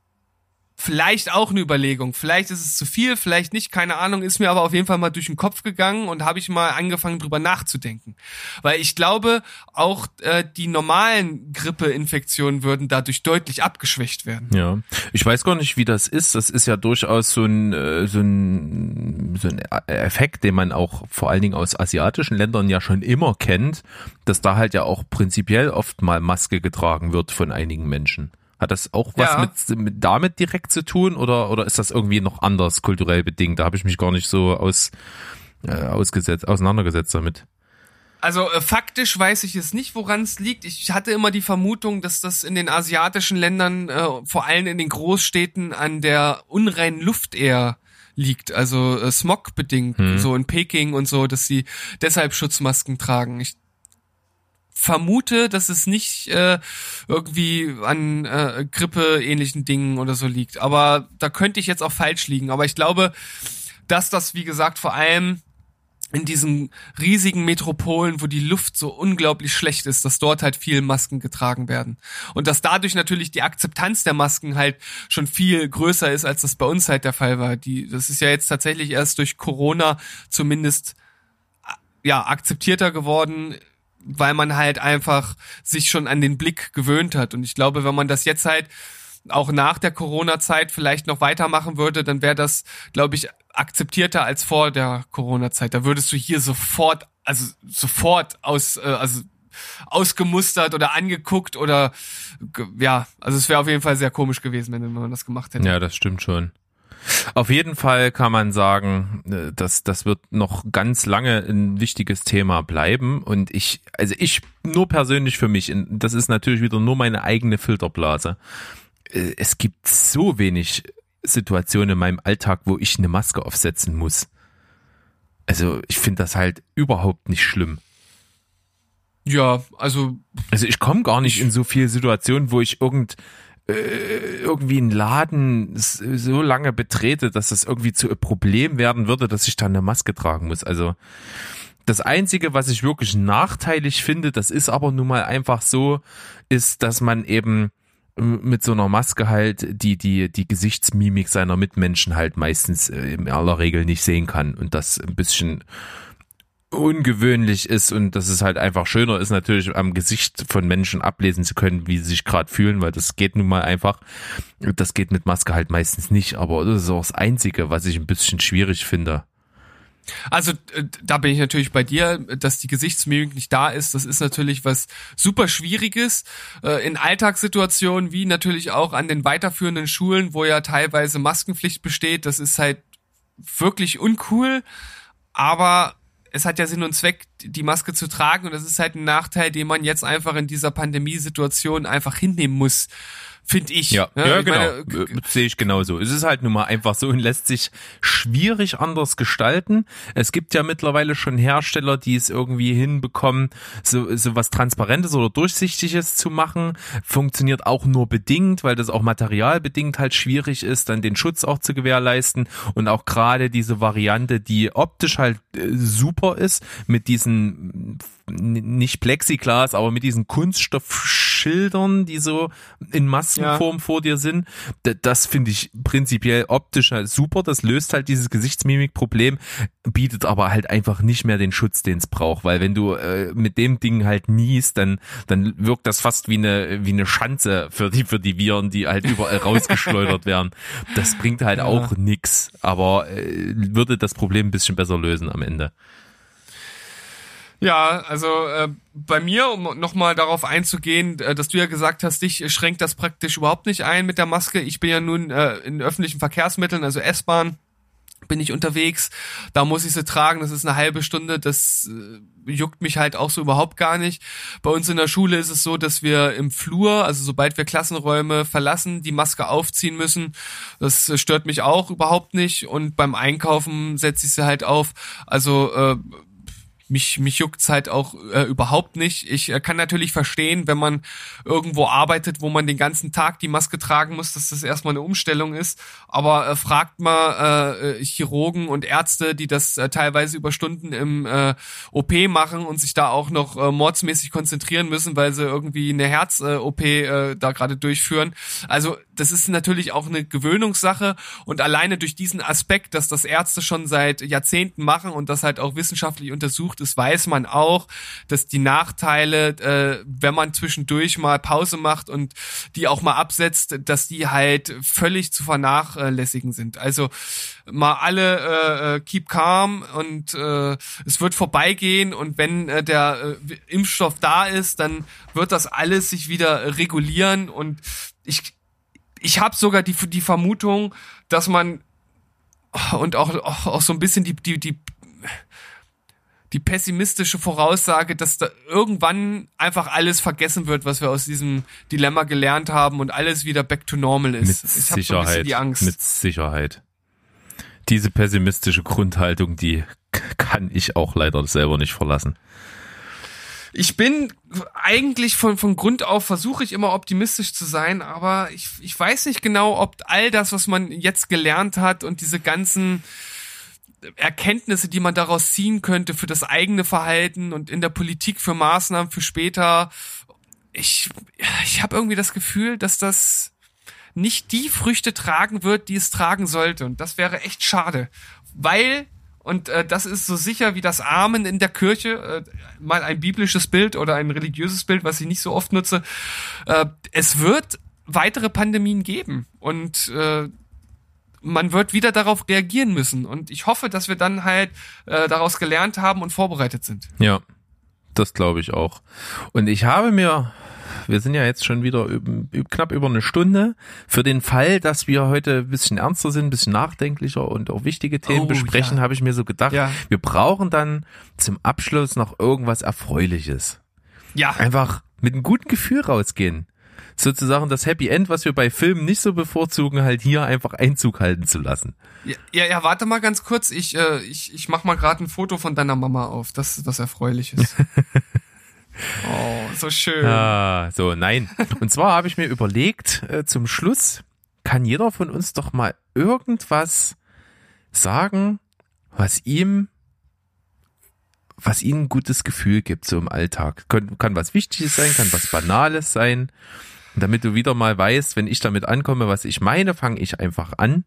vielleicht auch eine Überlegung. Vielleicht ist es zu viel, vielleicht nicht, keine Ahnung, ist mir aber auf jeden Fall mal durch den Kopf gegangen und habe ich mal angefangen drüber nachzudenken. Weil ich glaube, auch äh, die normalen Grippeinfektionen würden dadurch deutlich abgeschwächt werden. Ja, ich weiß gar nicht, wie das ist. Das ist ja durchaus so ein, äh, so ein, so ein Effekt, den man auch vor allen Dingen aus asiatischen Ländern ja schon immer kennt, dass da halt ja auch prinzipiell oft mal Maske getragen wird von einigen Menschen. Hat das auch was ja. mit, mit damit direkt zu tun oder, oder ist das irgendwie noch anders kulturell bedingt? Da habe ich mich gar nicht so aus, äh, ausgesetzt, auseinandergesetzt damit. Also äh, faktisch weiß ich es nicht, woran es liegt. Ich hatte immer die Vermutung, dass das in den asiatischen Ländern, äh, vor allem in den Großstädten, an der unreinen Luft eher liegt, also äh, Smog bedingt, hm. so in Peking und so, dass sie deshalb Schutzmasken tragen. Ich vermute, dass es nicht äh, irgendwie an äh, Grippe-ähnlichen Dingen oder so liegt. Aber da könnte ich jetzt auch falsch liegen. Aber ich glaube, dass das, wie gesagt, vor allem in diesen riesigen Metropolen, wo die Luft so unglaublich schlecht ist, dass dort halt viel Masken getragen werden. Und dass dadurch natürlich die Akzeptanz der Masken halt schon viel größer ist, als das bei uns halt der Fall war. Die, das ist ja jetzt tatsächlich erst durch Corona zumindest ja, akzeptierter geworden weil man halt einfach sich schon an den Blick gewöhnt hat. Und ich glaube, wenn man das jetzt halt auch nach der Corona-Zeit vielleicht noch weitermachen würde, dann wäre das, glaube ich, akzeptierter als vor der Corona-Zeit. Da würdest du hier sofort, also sofort aus, äh, also ausgemustert oder angeguckt oder ja, also es wäre auf jeden Fall sehr komisch gewesen, wenn man das gemacht hätte. Ja, das stimmt schon. Auf jeden Fall kann man sagen, äh, dass das wird noch ganz lange ein wichtiges Thema bleiben. Und ich, also ich nur persönlich für mich, das ist natürlich wieder nur meine eigene Filterblase. Äh, es gibt so wenig Situationen in meinem Alltag, wo ich eine Maske aufsetzen muss. Also ich finde das halt überhaupt nicht schlimm. Ja, also. Also ich komme gar nicht in so viele Situationen, wo ich irgend äh, irgendwie einen Laden so lange betrete, dass das irgendwie zu einem Problem werden würde, dass ich da eine Maske tragen muss. Also das Einzige, was ich wirklich nachteilig finde, das ist aber nun mal einfach so, ist, dass man eben mit so einer Maske halt die, die, die Gesichtsmimik seiner Mitmenschen halt meistens äh, in aller Regel nicht sehen kann und das ein bisschen ungewöhnlich ist und dass es halt einfach schöner ist, natürlich am Gesicht von Menschen ablesen zu können, wie sie sich gerade fühlen, weil das geht nun mal einfach. Das geht mit Maske halt meistens nicht, aber das ist auch das Einzige, was ich ein bisschen schwierig finde. Also äh, da bin ich natürlich bei dir, dass die Gesichtsmimik nicht da ist. Das ist natürlich was super Schwieriges äh, in Alltagssituationen, wie natürlich auch an den weiterführenden Schulen, wo ja teilweise Maskenpflicht besteht. Das ist halt wirklich uncool. Aber es hat ja Sinn und Zweck, die Maske zu tragen und das ist halt ein Nachteil, den man jetzt einfach in dieser Pandemiesituation einfach hinnehmen muss. Finde ich. Ja, ne? ja Ich genau. Sehe ich genauso. Es ist halt nun mal einfach so und lässt sich schwierig anders gestalten. Es gibt ja mittlerweile schon Hersteller, die es irgendwie hinbekommen, so, so was Transparentes oder Durchsichtiges zu machen. Funktioniert auch nur bedingt, weil das auch materialbedingt halt schwierig ist, dann den Schutz auch zu gewährleisten. Und auch gerade diese Variante, die optisch halt äh, super ist, mit diesen nicht Plexiglas, aber mit diesen Kunststoffschildern, die so in Maskenform vor dir sind. Das finde ich prinzipiell optisch halt super. Das löst halt dieses Gesichtsmimik-Problem, bietet aber halt einfach nicht mehr den Schutz, den es braucht. Weil wenn du äh, mit dem Ding halt niest, dann, dann wirkt das fast wie eine, wie eine Schanze für die, für die Viren, die halt überall rausgeschleudert werden. Das bringt halt auch nix, aber äh, würde das Problem ein bisschen besser lösen am Ende. Ja, also äh, bei mir, um nochmal darauf einzugehen, äh, dass du ja gesagt hast, dich schränkt das praktisch überhaupt nicht ein mit der Maske. Ich bin ja nun äh, in öffentlichen Verkehrsmitteln, also S-Bahn, bin ich unterwegs. Da muss ich sie tragen, das ist eine halbe Stunde, das äh, juckt mich halt auch so überhaupt gar nicht. Bei uns in der Schule ist es so, dass wir im Flur, also sobald wir Klassenräume verlassen, die Maske aufziehen müssen. Das äh, stört mich auch überhaupt nicht. Und beim Einkaufen setze ich sie halt auf. Also äh, mich, mich juckt's halt auch äh, überhaupt nicht. Ich äh, kann natürlich verstehen, wenn man irgendwo arbeitet, wo man den ganzen Tag die Maske tragen muss, dass das erstmal eine Umstellung ist. Aber äh, fragt mal äh, Chirurgen und Ärzte, die das äh, teilweise über Stunden im äh, OP machen und sich da auch noch äh, mordsmäßig konzentrieren müssen, weil sie irgendwie eine Herz-OP äh, da gerade durchführen. Also das ist natürlich auch eine Gewöhnungssache und alleine durch diesen Aspekt, dass das Ärzte schon seit Jahrzehnten machen und das halt auch wissenschaftlich untersucht ist, weiß man auch, dass die Nachteile, äh, wenn man zwischendurch mal Pause macht und die auch mal absetzt, dass die halt völlig zu vernachlässigen sind. Also mal alle äh, äh, keep calm und äh, es wird vorbeigehen und wenn äh, der äh, Impfstoff da ist, dann wird das alles sich wieder regulieren und ich ich habe sogar die die Vermutung, dass man und auch, auch, auch so ein bisschen die die die die pessimistische Voraussage, dass da irgendwann einfach alles vergessen wird, was wir aus diesem Dilemma gelernt haben und alles wieder back to normal ist. Mit ich hab so ein bisschen die Angst. Mit Sicherheit. Diese pessimistische Grundhaltung, die kann ich auch leider selber nicht verlassen. Ich bin eigentlich von, von Grund auf versuche ich immer optimistisch zu sein, aber ich, ich weiß nicht genau, ob all das, was man jetzt gelernt hat und diese ganzen Erkenntnisse, die man daraus ziehen könnte für das eigene Verhalten und in der Politik für Maßnahmen für später, ich, ich habe irgendwie das Gefühl, dass das nicht die Früchte tragen wird, die es tragen sollte. Und das wäre echt schade. Weil, und äh, das ist so sicher wie das Amen in der Kirche, äh, mal ein biblisches Bild oder ein religiöses Bild, was ich nicht so oft nutze, äh, es wird weitere Pandemien geben. Und äh, man wird wieder darauf reagieren müssen. Und ich hoffe, dass wir dann halt äh, daraus gelernt haben und vorbereitet sind. Ja, das glaube ich auch. Und ich habe mir, wir sind ja jetzt schon wieder knapp über eine Stunde, für den Fall, dass wir heute ein bisschen ernster sind, ein bisschen nachdenklicher und auch wichtige Themen Oh, besprechen, ja. habe ich mir so gedacht, Ja. wir brauchen dann zum Abschluss noch irgendwas Erfreuliches. Ja. Einfach mit einem guten Gefühl rausgehen. Sozusagen das Happy End, was wir bei Filmen nicht so bevorzugen, halt hier einfach Einzug halten zu lassen. Ja, ja, ja warte mal ganz kurz. Ich, äh, ich, ich mach mal gerade ein Foto von deiner Mama auf, das das erfreulich ist. oh, so schön. Ah, so, nein. Und zwar habe ich mir überlegt, äh, zum Schluss kann jeder von uns doch mal irgendwas sagen, was ihm, was ihm ein gutes Gefühl gibt, so im Alltag. Kann, kann was Wichtiges sein, kann was Banales sein. Und damit du wieder mal weißt, wenn ich damit ankomme, was ich meine, fange ich einfach an.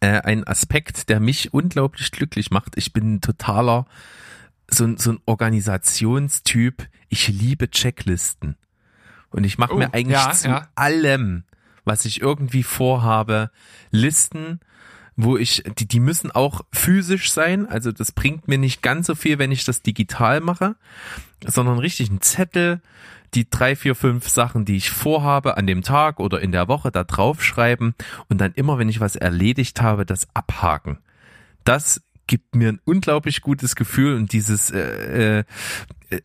Äh, ein Aspekt, der mich unglaublich glücklich macht. Ich bin ein totaler so, ein- so ein Organisationstyp. Ich liebe Checklisten. Und ich mache Oh, mir eigentlich ja, zu ja. allem, was ich irgendwie vorhabe, Listen, wo ich, die, die müssen auch physisch sein. Also das bringt mir nicht ganz so viel, wenn ich das digital mache, sondern richtig ein Zettel, die drei, vier, fünf Sachen, die ich vorhabe an dem Tag oder in der Woche da draufschreiben und dann immer, wenn ich was erledigt habe, das abhaken. Das gibt mir ein unglaublich gutes Gefühl und dieses äh, äh,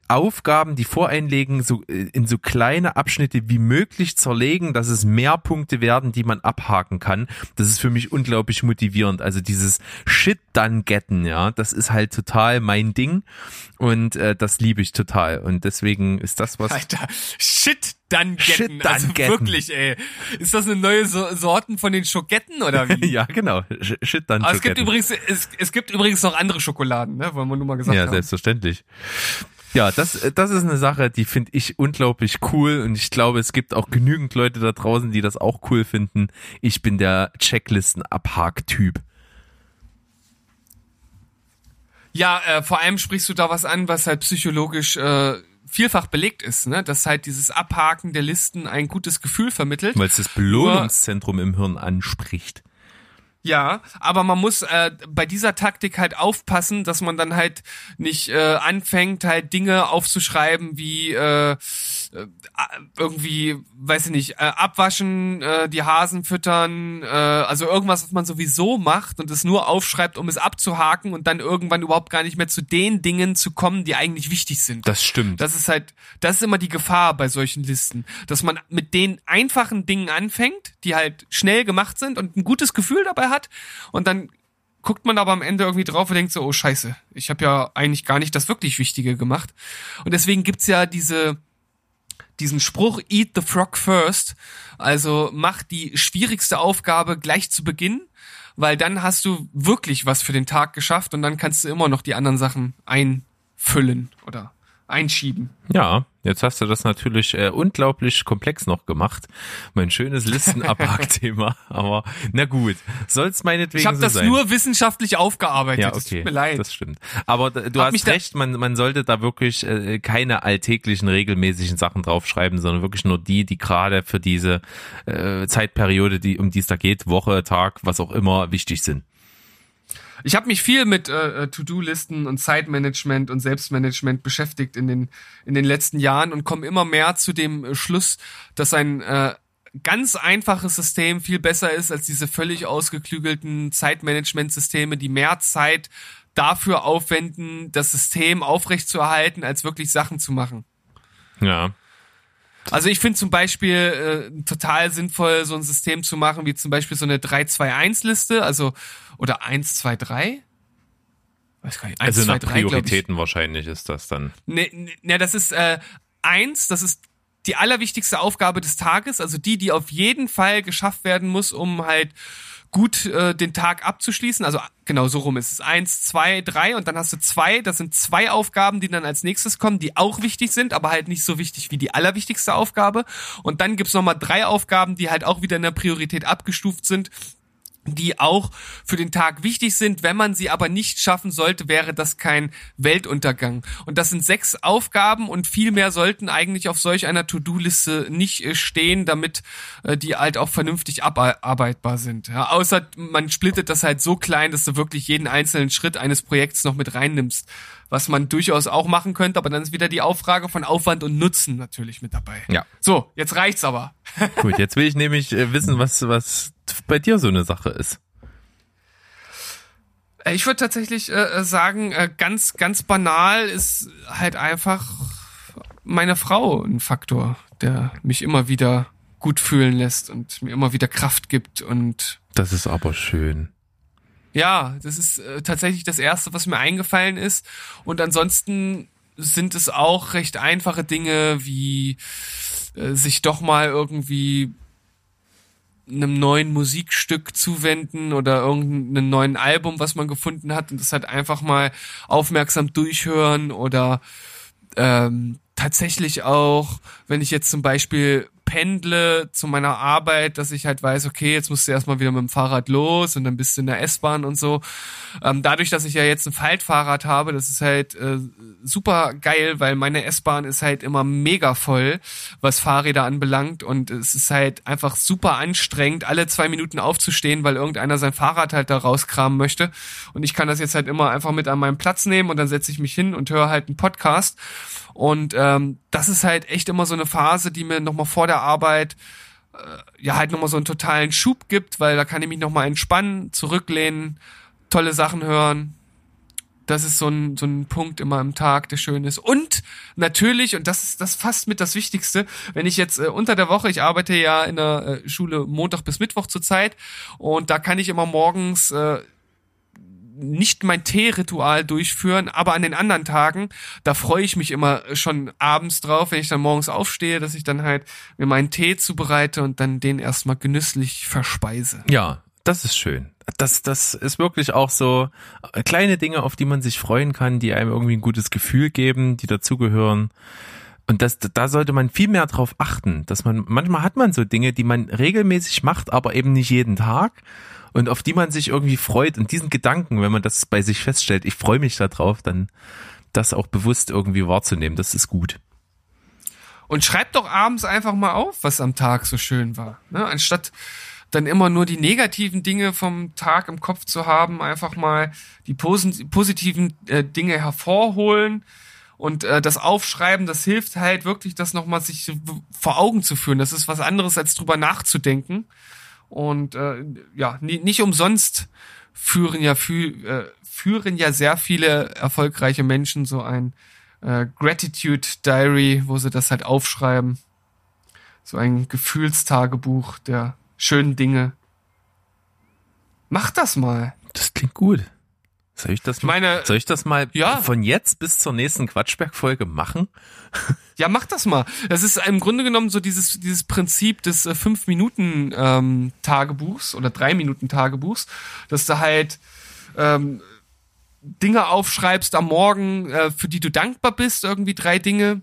Aufgaben, die voreinlegen, so äh, in so kleine Abschnitte wie möglich zerlegen, dass es mehr Punkte werden, die man abhaken kann. Das ist für mich unglaublich motivierend. Also dieses Shit dann getten, ja, das ist halt total mein Ding und äh, das liebe ich total und deswegen ist das was. Alter, Shit dann Shit dann Also wirklich, ey. Ist das eine neue so Sorten von den Schoketten oder wie? ja, genau. Sh- Shit dann Aber es gibt übrigens, es, es gibt übrigens noch andere Schokoladen, ne? Wollen wir nur mal gesagt Ja, haben. selbstverständlich. Ja, das, das ist eine Sache, die finde ich unglaublich cool und ich glaube, es gibt auch genügend Leute da draußen, die das auch cool finden. Ich bin der Checklisten-Abhak-Typ. Ja, äh, vor allem sprichst du da was an, was halt psychologisch äh, vielfach belegt ist, ne? Dass halt dieses Abhaken der Listen ein gutes Gefühl vermittelt. Weil es das Belohnungszentrum im Hirn anspricht. Ja, aber man muss äh, bei dieser Taktik halt aufpassen, dass man dann halt nicht äh, anfängt, halt Dinge aufzuschreiben wie äh, irgendwie, weiß ich nicht, äh, abwaschen, äh, die Hasen füttern, äh, also irgendwas, was man sowieso macht und es nur aufschreibt, um es abzuhaken und dann irgendwann überhaupt gar nicht mehr zu den Dingen zu kommen, die eigentlich wichtig sind. Das stimmt. Das ist halt, das ist immer die Gefahr bei solchen Listen, dass man mit den einfachen Dingen anfängt, die halt schnell gemacht sind und ein gutes Gefühl dabei hat und dann guckt man aber am Ende irgendwie drauf und denkt so, oh scheiße, ich habe ja eigentlich gar nicht das wirklich Wichtige gemacht. Und deswegen gibt's ja diese diesen Spruch Eat the Frog first, also mach die schwierigste Aufgabe gleich zu Beginn, weil dann hast du wirklich was für den Tag geschafft und dann kannst du immer noch die anderen Sachen einfüllen oder einschieben. Ja, jetzt hast du das natürlich äh, unglaublich komplex noch gemacht. Mein schönes Listenabhack-Thema. Aber na gut, soll's meinetwegen Ich habe so das sein. nur wissenschaftlich aufgearbeitet. Ja, okay. tut mir leid. Das stimmt. Aber du Hab hast recht, man, man sollte da wirklich äh, keine alltäglichen, regelmäßigen Sachen draufschreiben, sondern wirklich nur die, die gerade für diese äh, Zeitperiode, die, um die es da geht, Woche, Tag, was auch immer, wichtig sind. Ich habe mich viel mit äh, äh, To-Do-Listen und Zeitmanagement und Selbstmanagement beschäftigt in den in den letzten Jahren und komme immer mehr zu dem äh, Schluss, dass ein äh, ganz einfaches System viel besser ist als diese völlig ausgeklügelten Zeitmanagement-Systeme, die mehr Zeit dafür aufwenden, das System aufrechtzuerhalten, als wirklich Sachen zu machen. Ja. Also ich finde zum Beispiel äh, total sinnvoll, so ein System zu machen, wie zum Beispiel so eine 3-2-1-Liste, also oder 1-2-3. Weiß gar nicht. 1, Also 2, nach 3, glaub ich. Prioritäten wahrscheinlich ist das dann. Ne, ne, das ist äh, eins, das ist die allerwichtigste Aufgabe des Tages, also die, die auf jeden Fall geschafft werden muss, um halt gut äh, den Tag abzuschließen. Also genau so rum ist es. Eins, zwei, drei und dann hast du zwei. Das sind zwei Aufgaben, die dann als nächstes kommen, die auch wichtig sind, aber halt nicht so wichtig wie die allerwichtigste Aufgabe. Und dann gibt's noch mal drei Aufgaben, die halt auch wieder in der Priorität abgestuft sind die auch für den Tag wichtig sind. Wenn man sie aber nicht schaffen sollte, wäre das kein Weltuntergang. Und das sind sechs Aufgaben und viel mehr sollten eigentlich auf solch einer To-Do-Liste nicht äh, stehen, damit äh, die halt auch vernünftig abarbeitbar sind. Ja, außer man splittet das halt so klein, dass du wirklich jeden einzelnen Schritt eines Projekts noch mit reinnimmst. Was man durchaus auch machen könnte, aber dann ist wieder die Auffrage von Aufwand und Nutzen natürlich mit dabei. Ja. So, jetzt reicht's aber. Gut, jetzt will ich nämlich äh, wissen, was, was bei dir so eine Sache ist. Äh, Ich würde tatsächlich äh, sagen, äh, ganz, ganz banal ist halt einfach meine Frau ein Faktor, der mich immer wieder gut fühlen lässt und mir immer wieder Kraft gibt. Und Das ist aber schön. Ja, das ist äh, tatsächlich das Erste, was mir eingefallen ist. Und ansonsten sind es auch recht einfache Dinge wie äh, sich doch mal irgendwie einem neuen Musikstück zuwenden oder irgendeinem neuen Album, was man gefunden hat und das halt einfach mal aufmerksam durchhören oder ähm, tatsächlich auch, wenn ich jetzt zum Beispiel pendle zu meiner Arbeit, dass ich halt weiß, okay, jetzt musst du erstmal wieder mit dem Fahrrad los und dann bist du in der S-Bahn und so. Ähm, dadurch, dass ich ja jetzt ein Faltfahrrad habe, das ist halt äh, super geil, weil meine S-Bahn ist halt immer mega voll, was Fahrräder anbelangt und es ist halt einfach super anstrengend, alle zwei Minuten aufzustehen, weil irgendeiner sein Fahrrad halt da rauskramen möchte und ich kann das jetzt halt immer einfach mit an meinen Platz nehmen und dann setze ich mich hin und höre halt einen Podcast und ähm, das ist halt echt immer so eine Phase, die mir nochmal vor der Arbeit äh, ja halt nochmal so einen totalen Schub gibt, weil da kann ich mich nochmal entspannen, zurücklehnen, tolle Sachen hören. Das ist so ein, so ein Punkt immer im Tag, der schön ist. Und natürlich, und das ist das fast mit das Wichtigste, wenn ich jetzt äh, unter der Woche, ich arbeite ja in der äh, Schule Montag bis Mittwoch zurzeit und da kann ich immer morgens äh, nicht mein Teeritual durchführen, aber an den anderen Tagen, da freue ich mich immer schon abends drauf, wenn ich dann morgens aufstehe, dass ich dann halt mir meinen Tee zubereite und dann den erstmal genüsslich verspeise. Ja, das ist schön. Das, das ist wirklich auch so äh, kleine Dinge, auf die man sich freuen kann, die einem irgendwie ein gutes Gefühl geben, die dazugehören. Und das, da sollte man viel mehr drauf achten, dass man, manchmal hat man so Dinge, die man regelmäßig macht, aber eben nicht jeden Tag und auf die man sich irgendwie freut und diesen Gedanken, wenn man das bei sich feststellt, ich freue mich darauf, dann das auch bewusst irgendwie wahrzunehmen, das ist gut. Und schreibt doch abends einfach mal auf, was am Tag so schön war. Ne? Anstatt dann immer nur die negativen Dinge vom Tag im Kopf zu haben, einfach mal die posit positiven äh, Dinge hervorholen und äh, das Aufschreiben, das hilft halt wirklich, das nochmal sich vor Augen zu führen. Das ist was anderes, als drüber nachzudenken. Und äh, ja, nicht umsonst führen ja fü äh, führen ja sehr viele erfolgreiche Menschen so ein äh, Gratitude Diary, wo sie das halt aufschreiben. So ein Gefühlstagebuch der schönen Dinge. Mach das mal. Das klingt gut. Soll ich das mal, meine, soll ich das mal ja. von jetzt bis zur nächsten Quatschberg-Folge machen? Ja, mach das mal. Das ist im Grunde genommen so dieses, dieses Prinzip des äh, 5-Minuten-Tagebuchs ähm, oder 3-Minuten-Tagebuchs, dass du halt ähm, Dinge aufschreibst am Morgen, äh, für die du dankbar bist, irgendwie drei Dinge,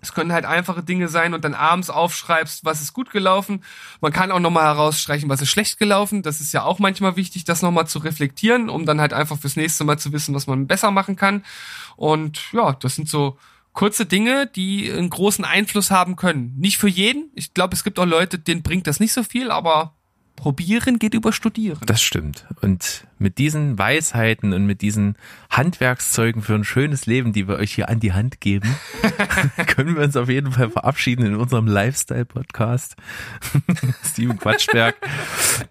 es können halt einfache Dinge sein und dann abends aufschreibst, was ist gut gelaufen. Man kann auch nochmal herausstreichen, was ist schlecht gelaufen. Das ist ja auch manchmal wichtig, das nochmal zu reflektieren, um dann halt einfach fürs nächste Mal zu wissen, was man besser machen kann. Und ja, das sind so kurze Dinge, die einen großen Einfluss haben können. Nicht für jeden. Ich glaube, es gibt auch Leute, denen bringt das nicht so viel, aber Probieren geht über Studieren. Das stimmt. Und mit diesen Weisheiten und mit diesen Handwerkszeugen für ein schönes Leben, die wir euch hier an die Hand geben, können wir uns auf jeden Fall verabschieden in unserem Lifestyle-Podcast. Steven Quatschberg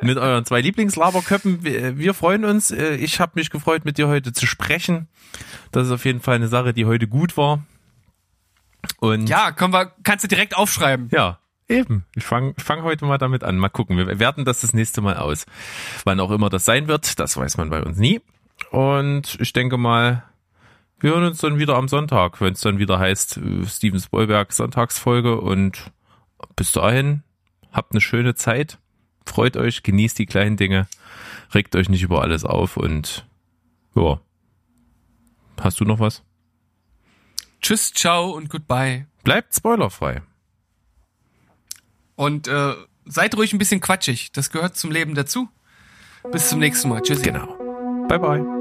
mit euren zwei Lieblingslaberköppen. Wir freuen uns. Ich habe mich gefreut, mit dir heute zu sprechen. Das ist auf jeden Fall eine Sache, die heute gut war. Und ja, können wir, kannst du direkt aufschreiben. Ja, Eben. Ich fange fang heute mal damit an. Mal gucken. Wir werten das das nächste Mal aus. Wann auch immer das sein wird, das weiß man bei uns nie. Und ich denke mal, wir hören uns dann wieder am Sonntag, wenn es dann wieder heißt äh, Steven Spoilberg Sonntagsfolge. Und bis dahin, habt eine schöne Zeit. Freut euch, genießt die kleinen Dinge, regt euch nicht über alles auf und ja. Hast du noch was? Tschüss, ciao und goodbye. Bleibt spoilerfrei. Und äh, seid ruhig ein bisschen quatschig. Das gehört zum Leben dazu. Bis zum nächsten Mal. Tschüss. Genau. Bye bye.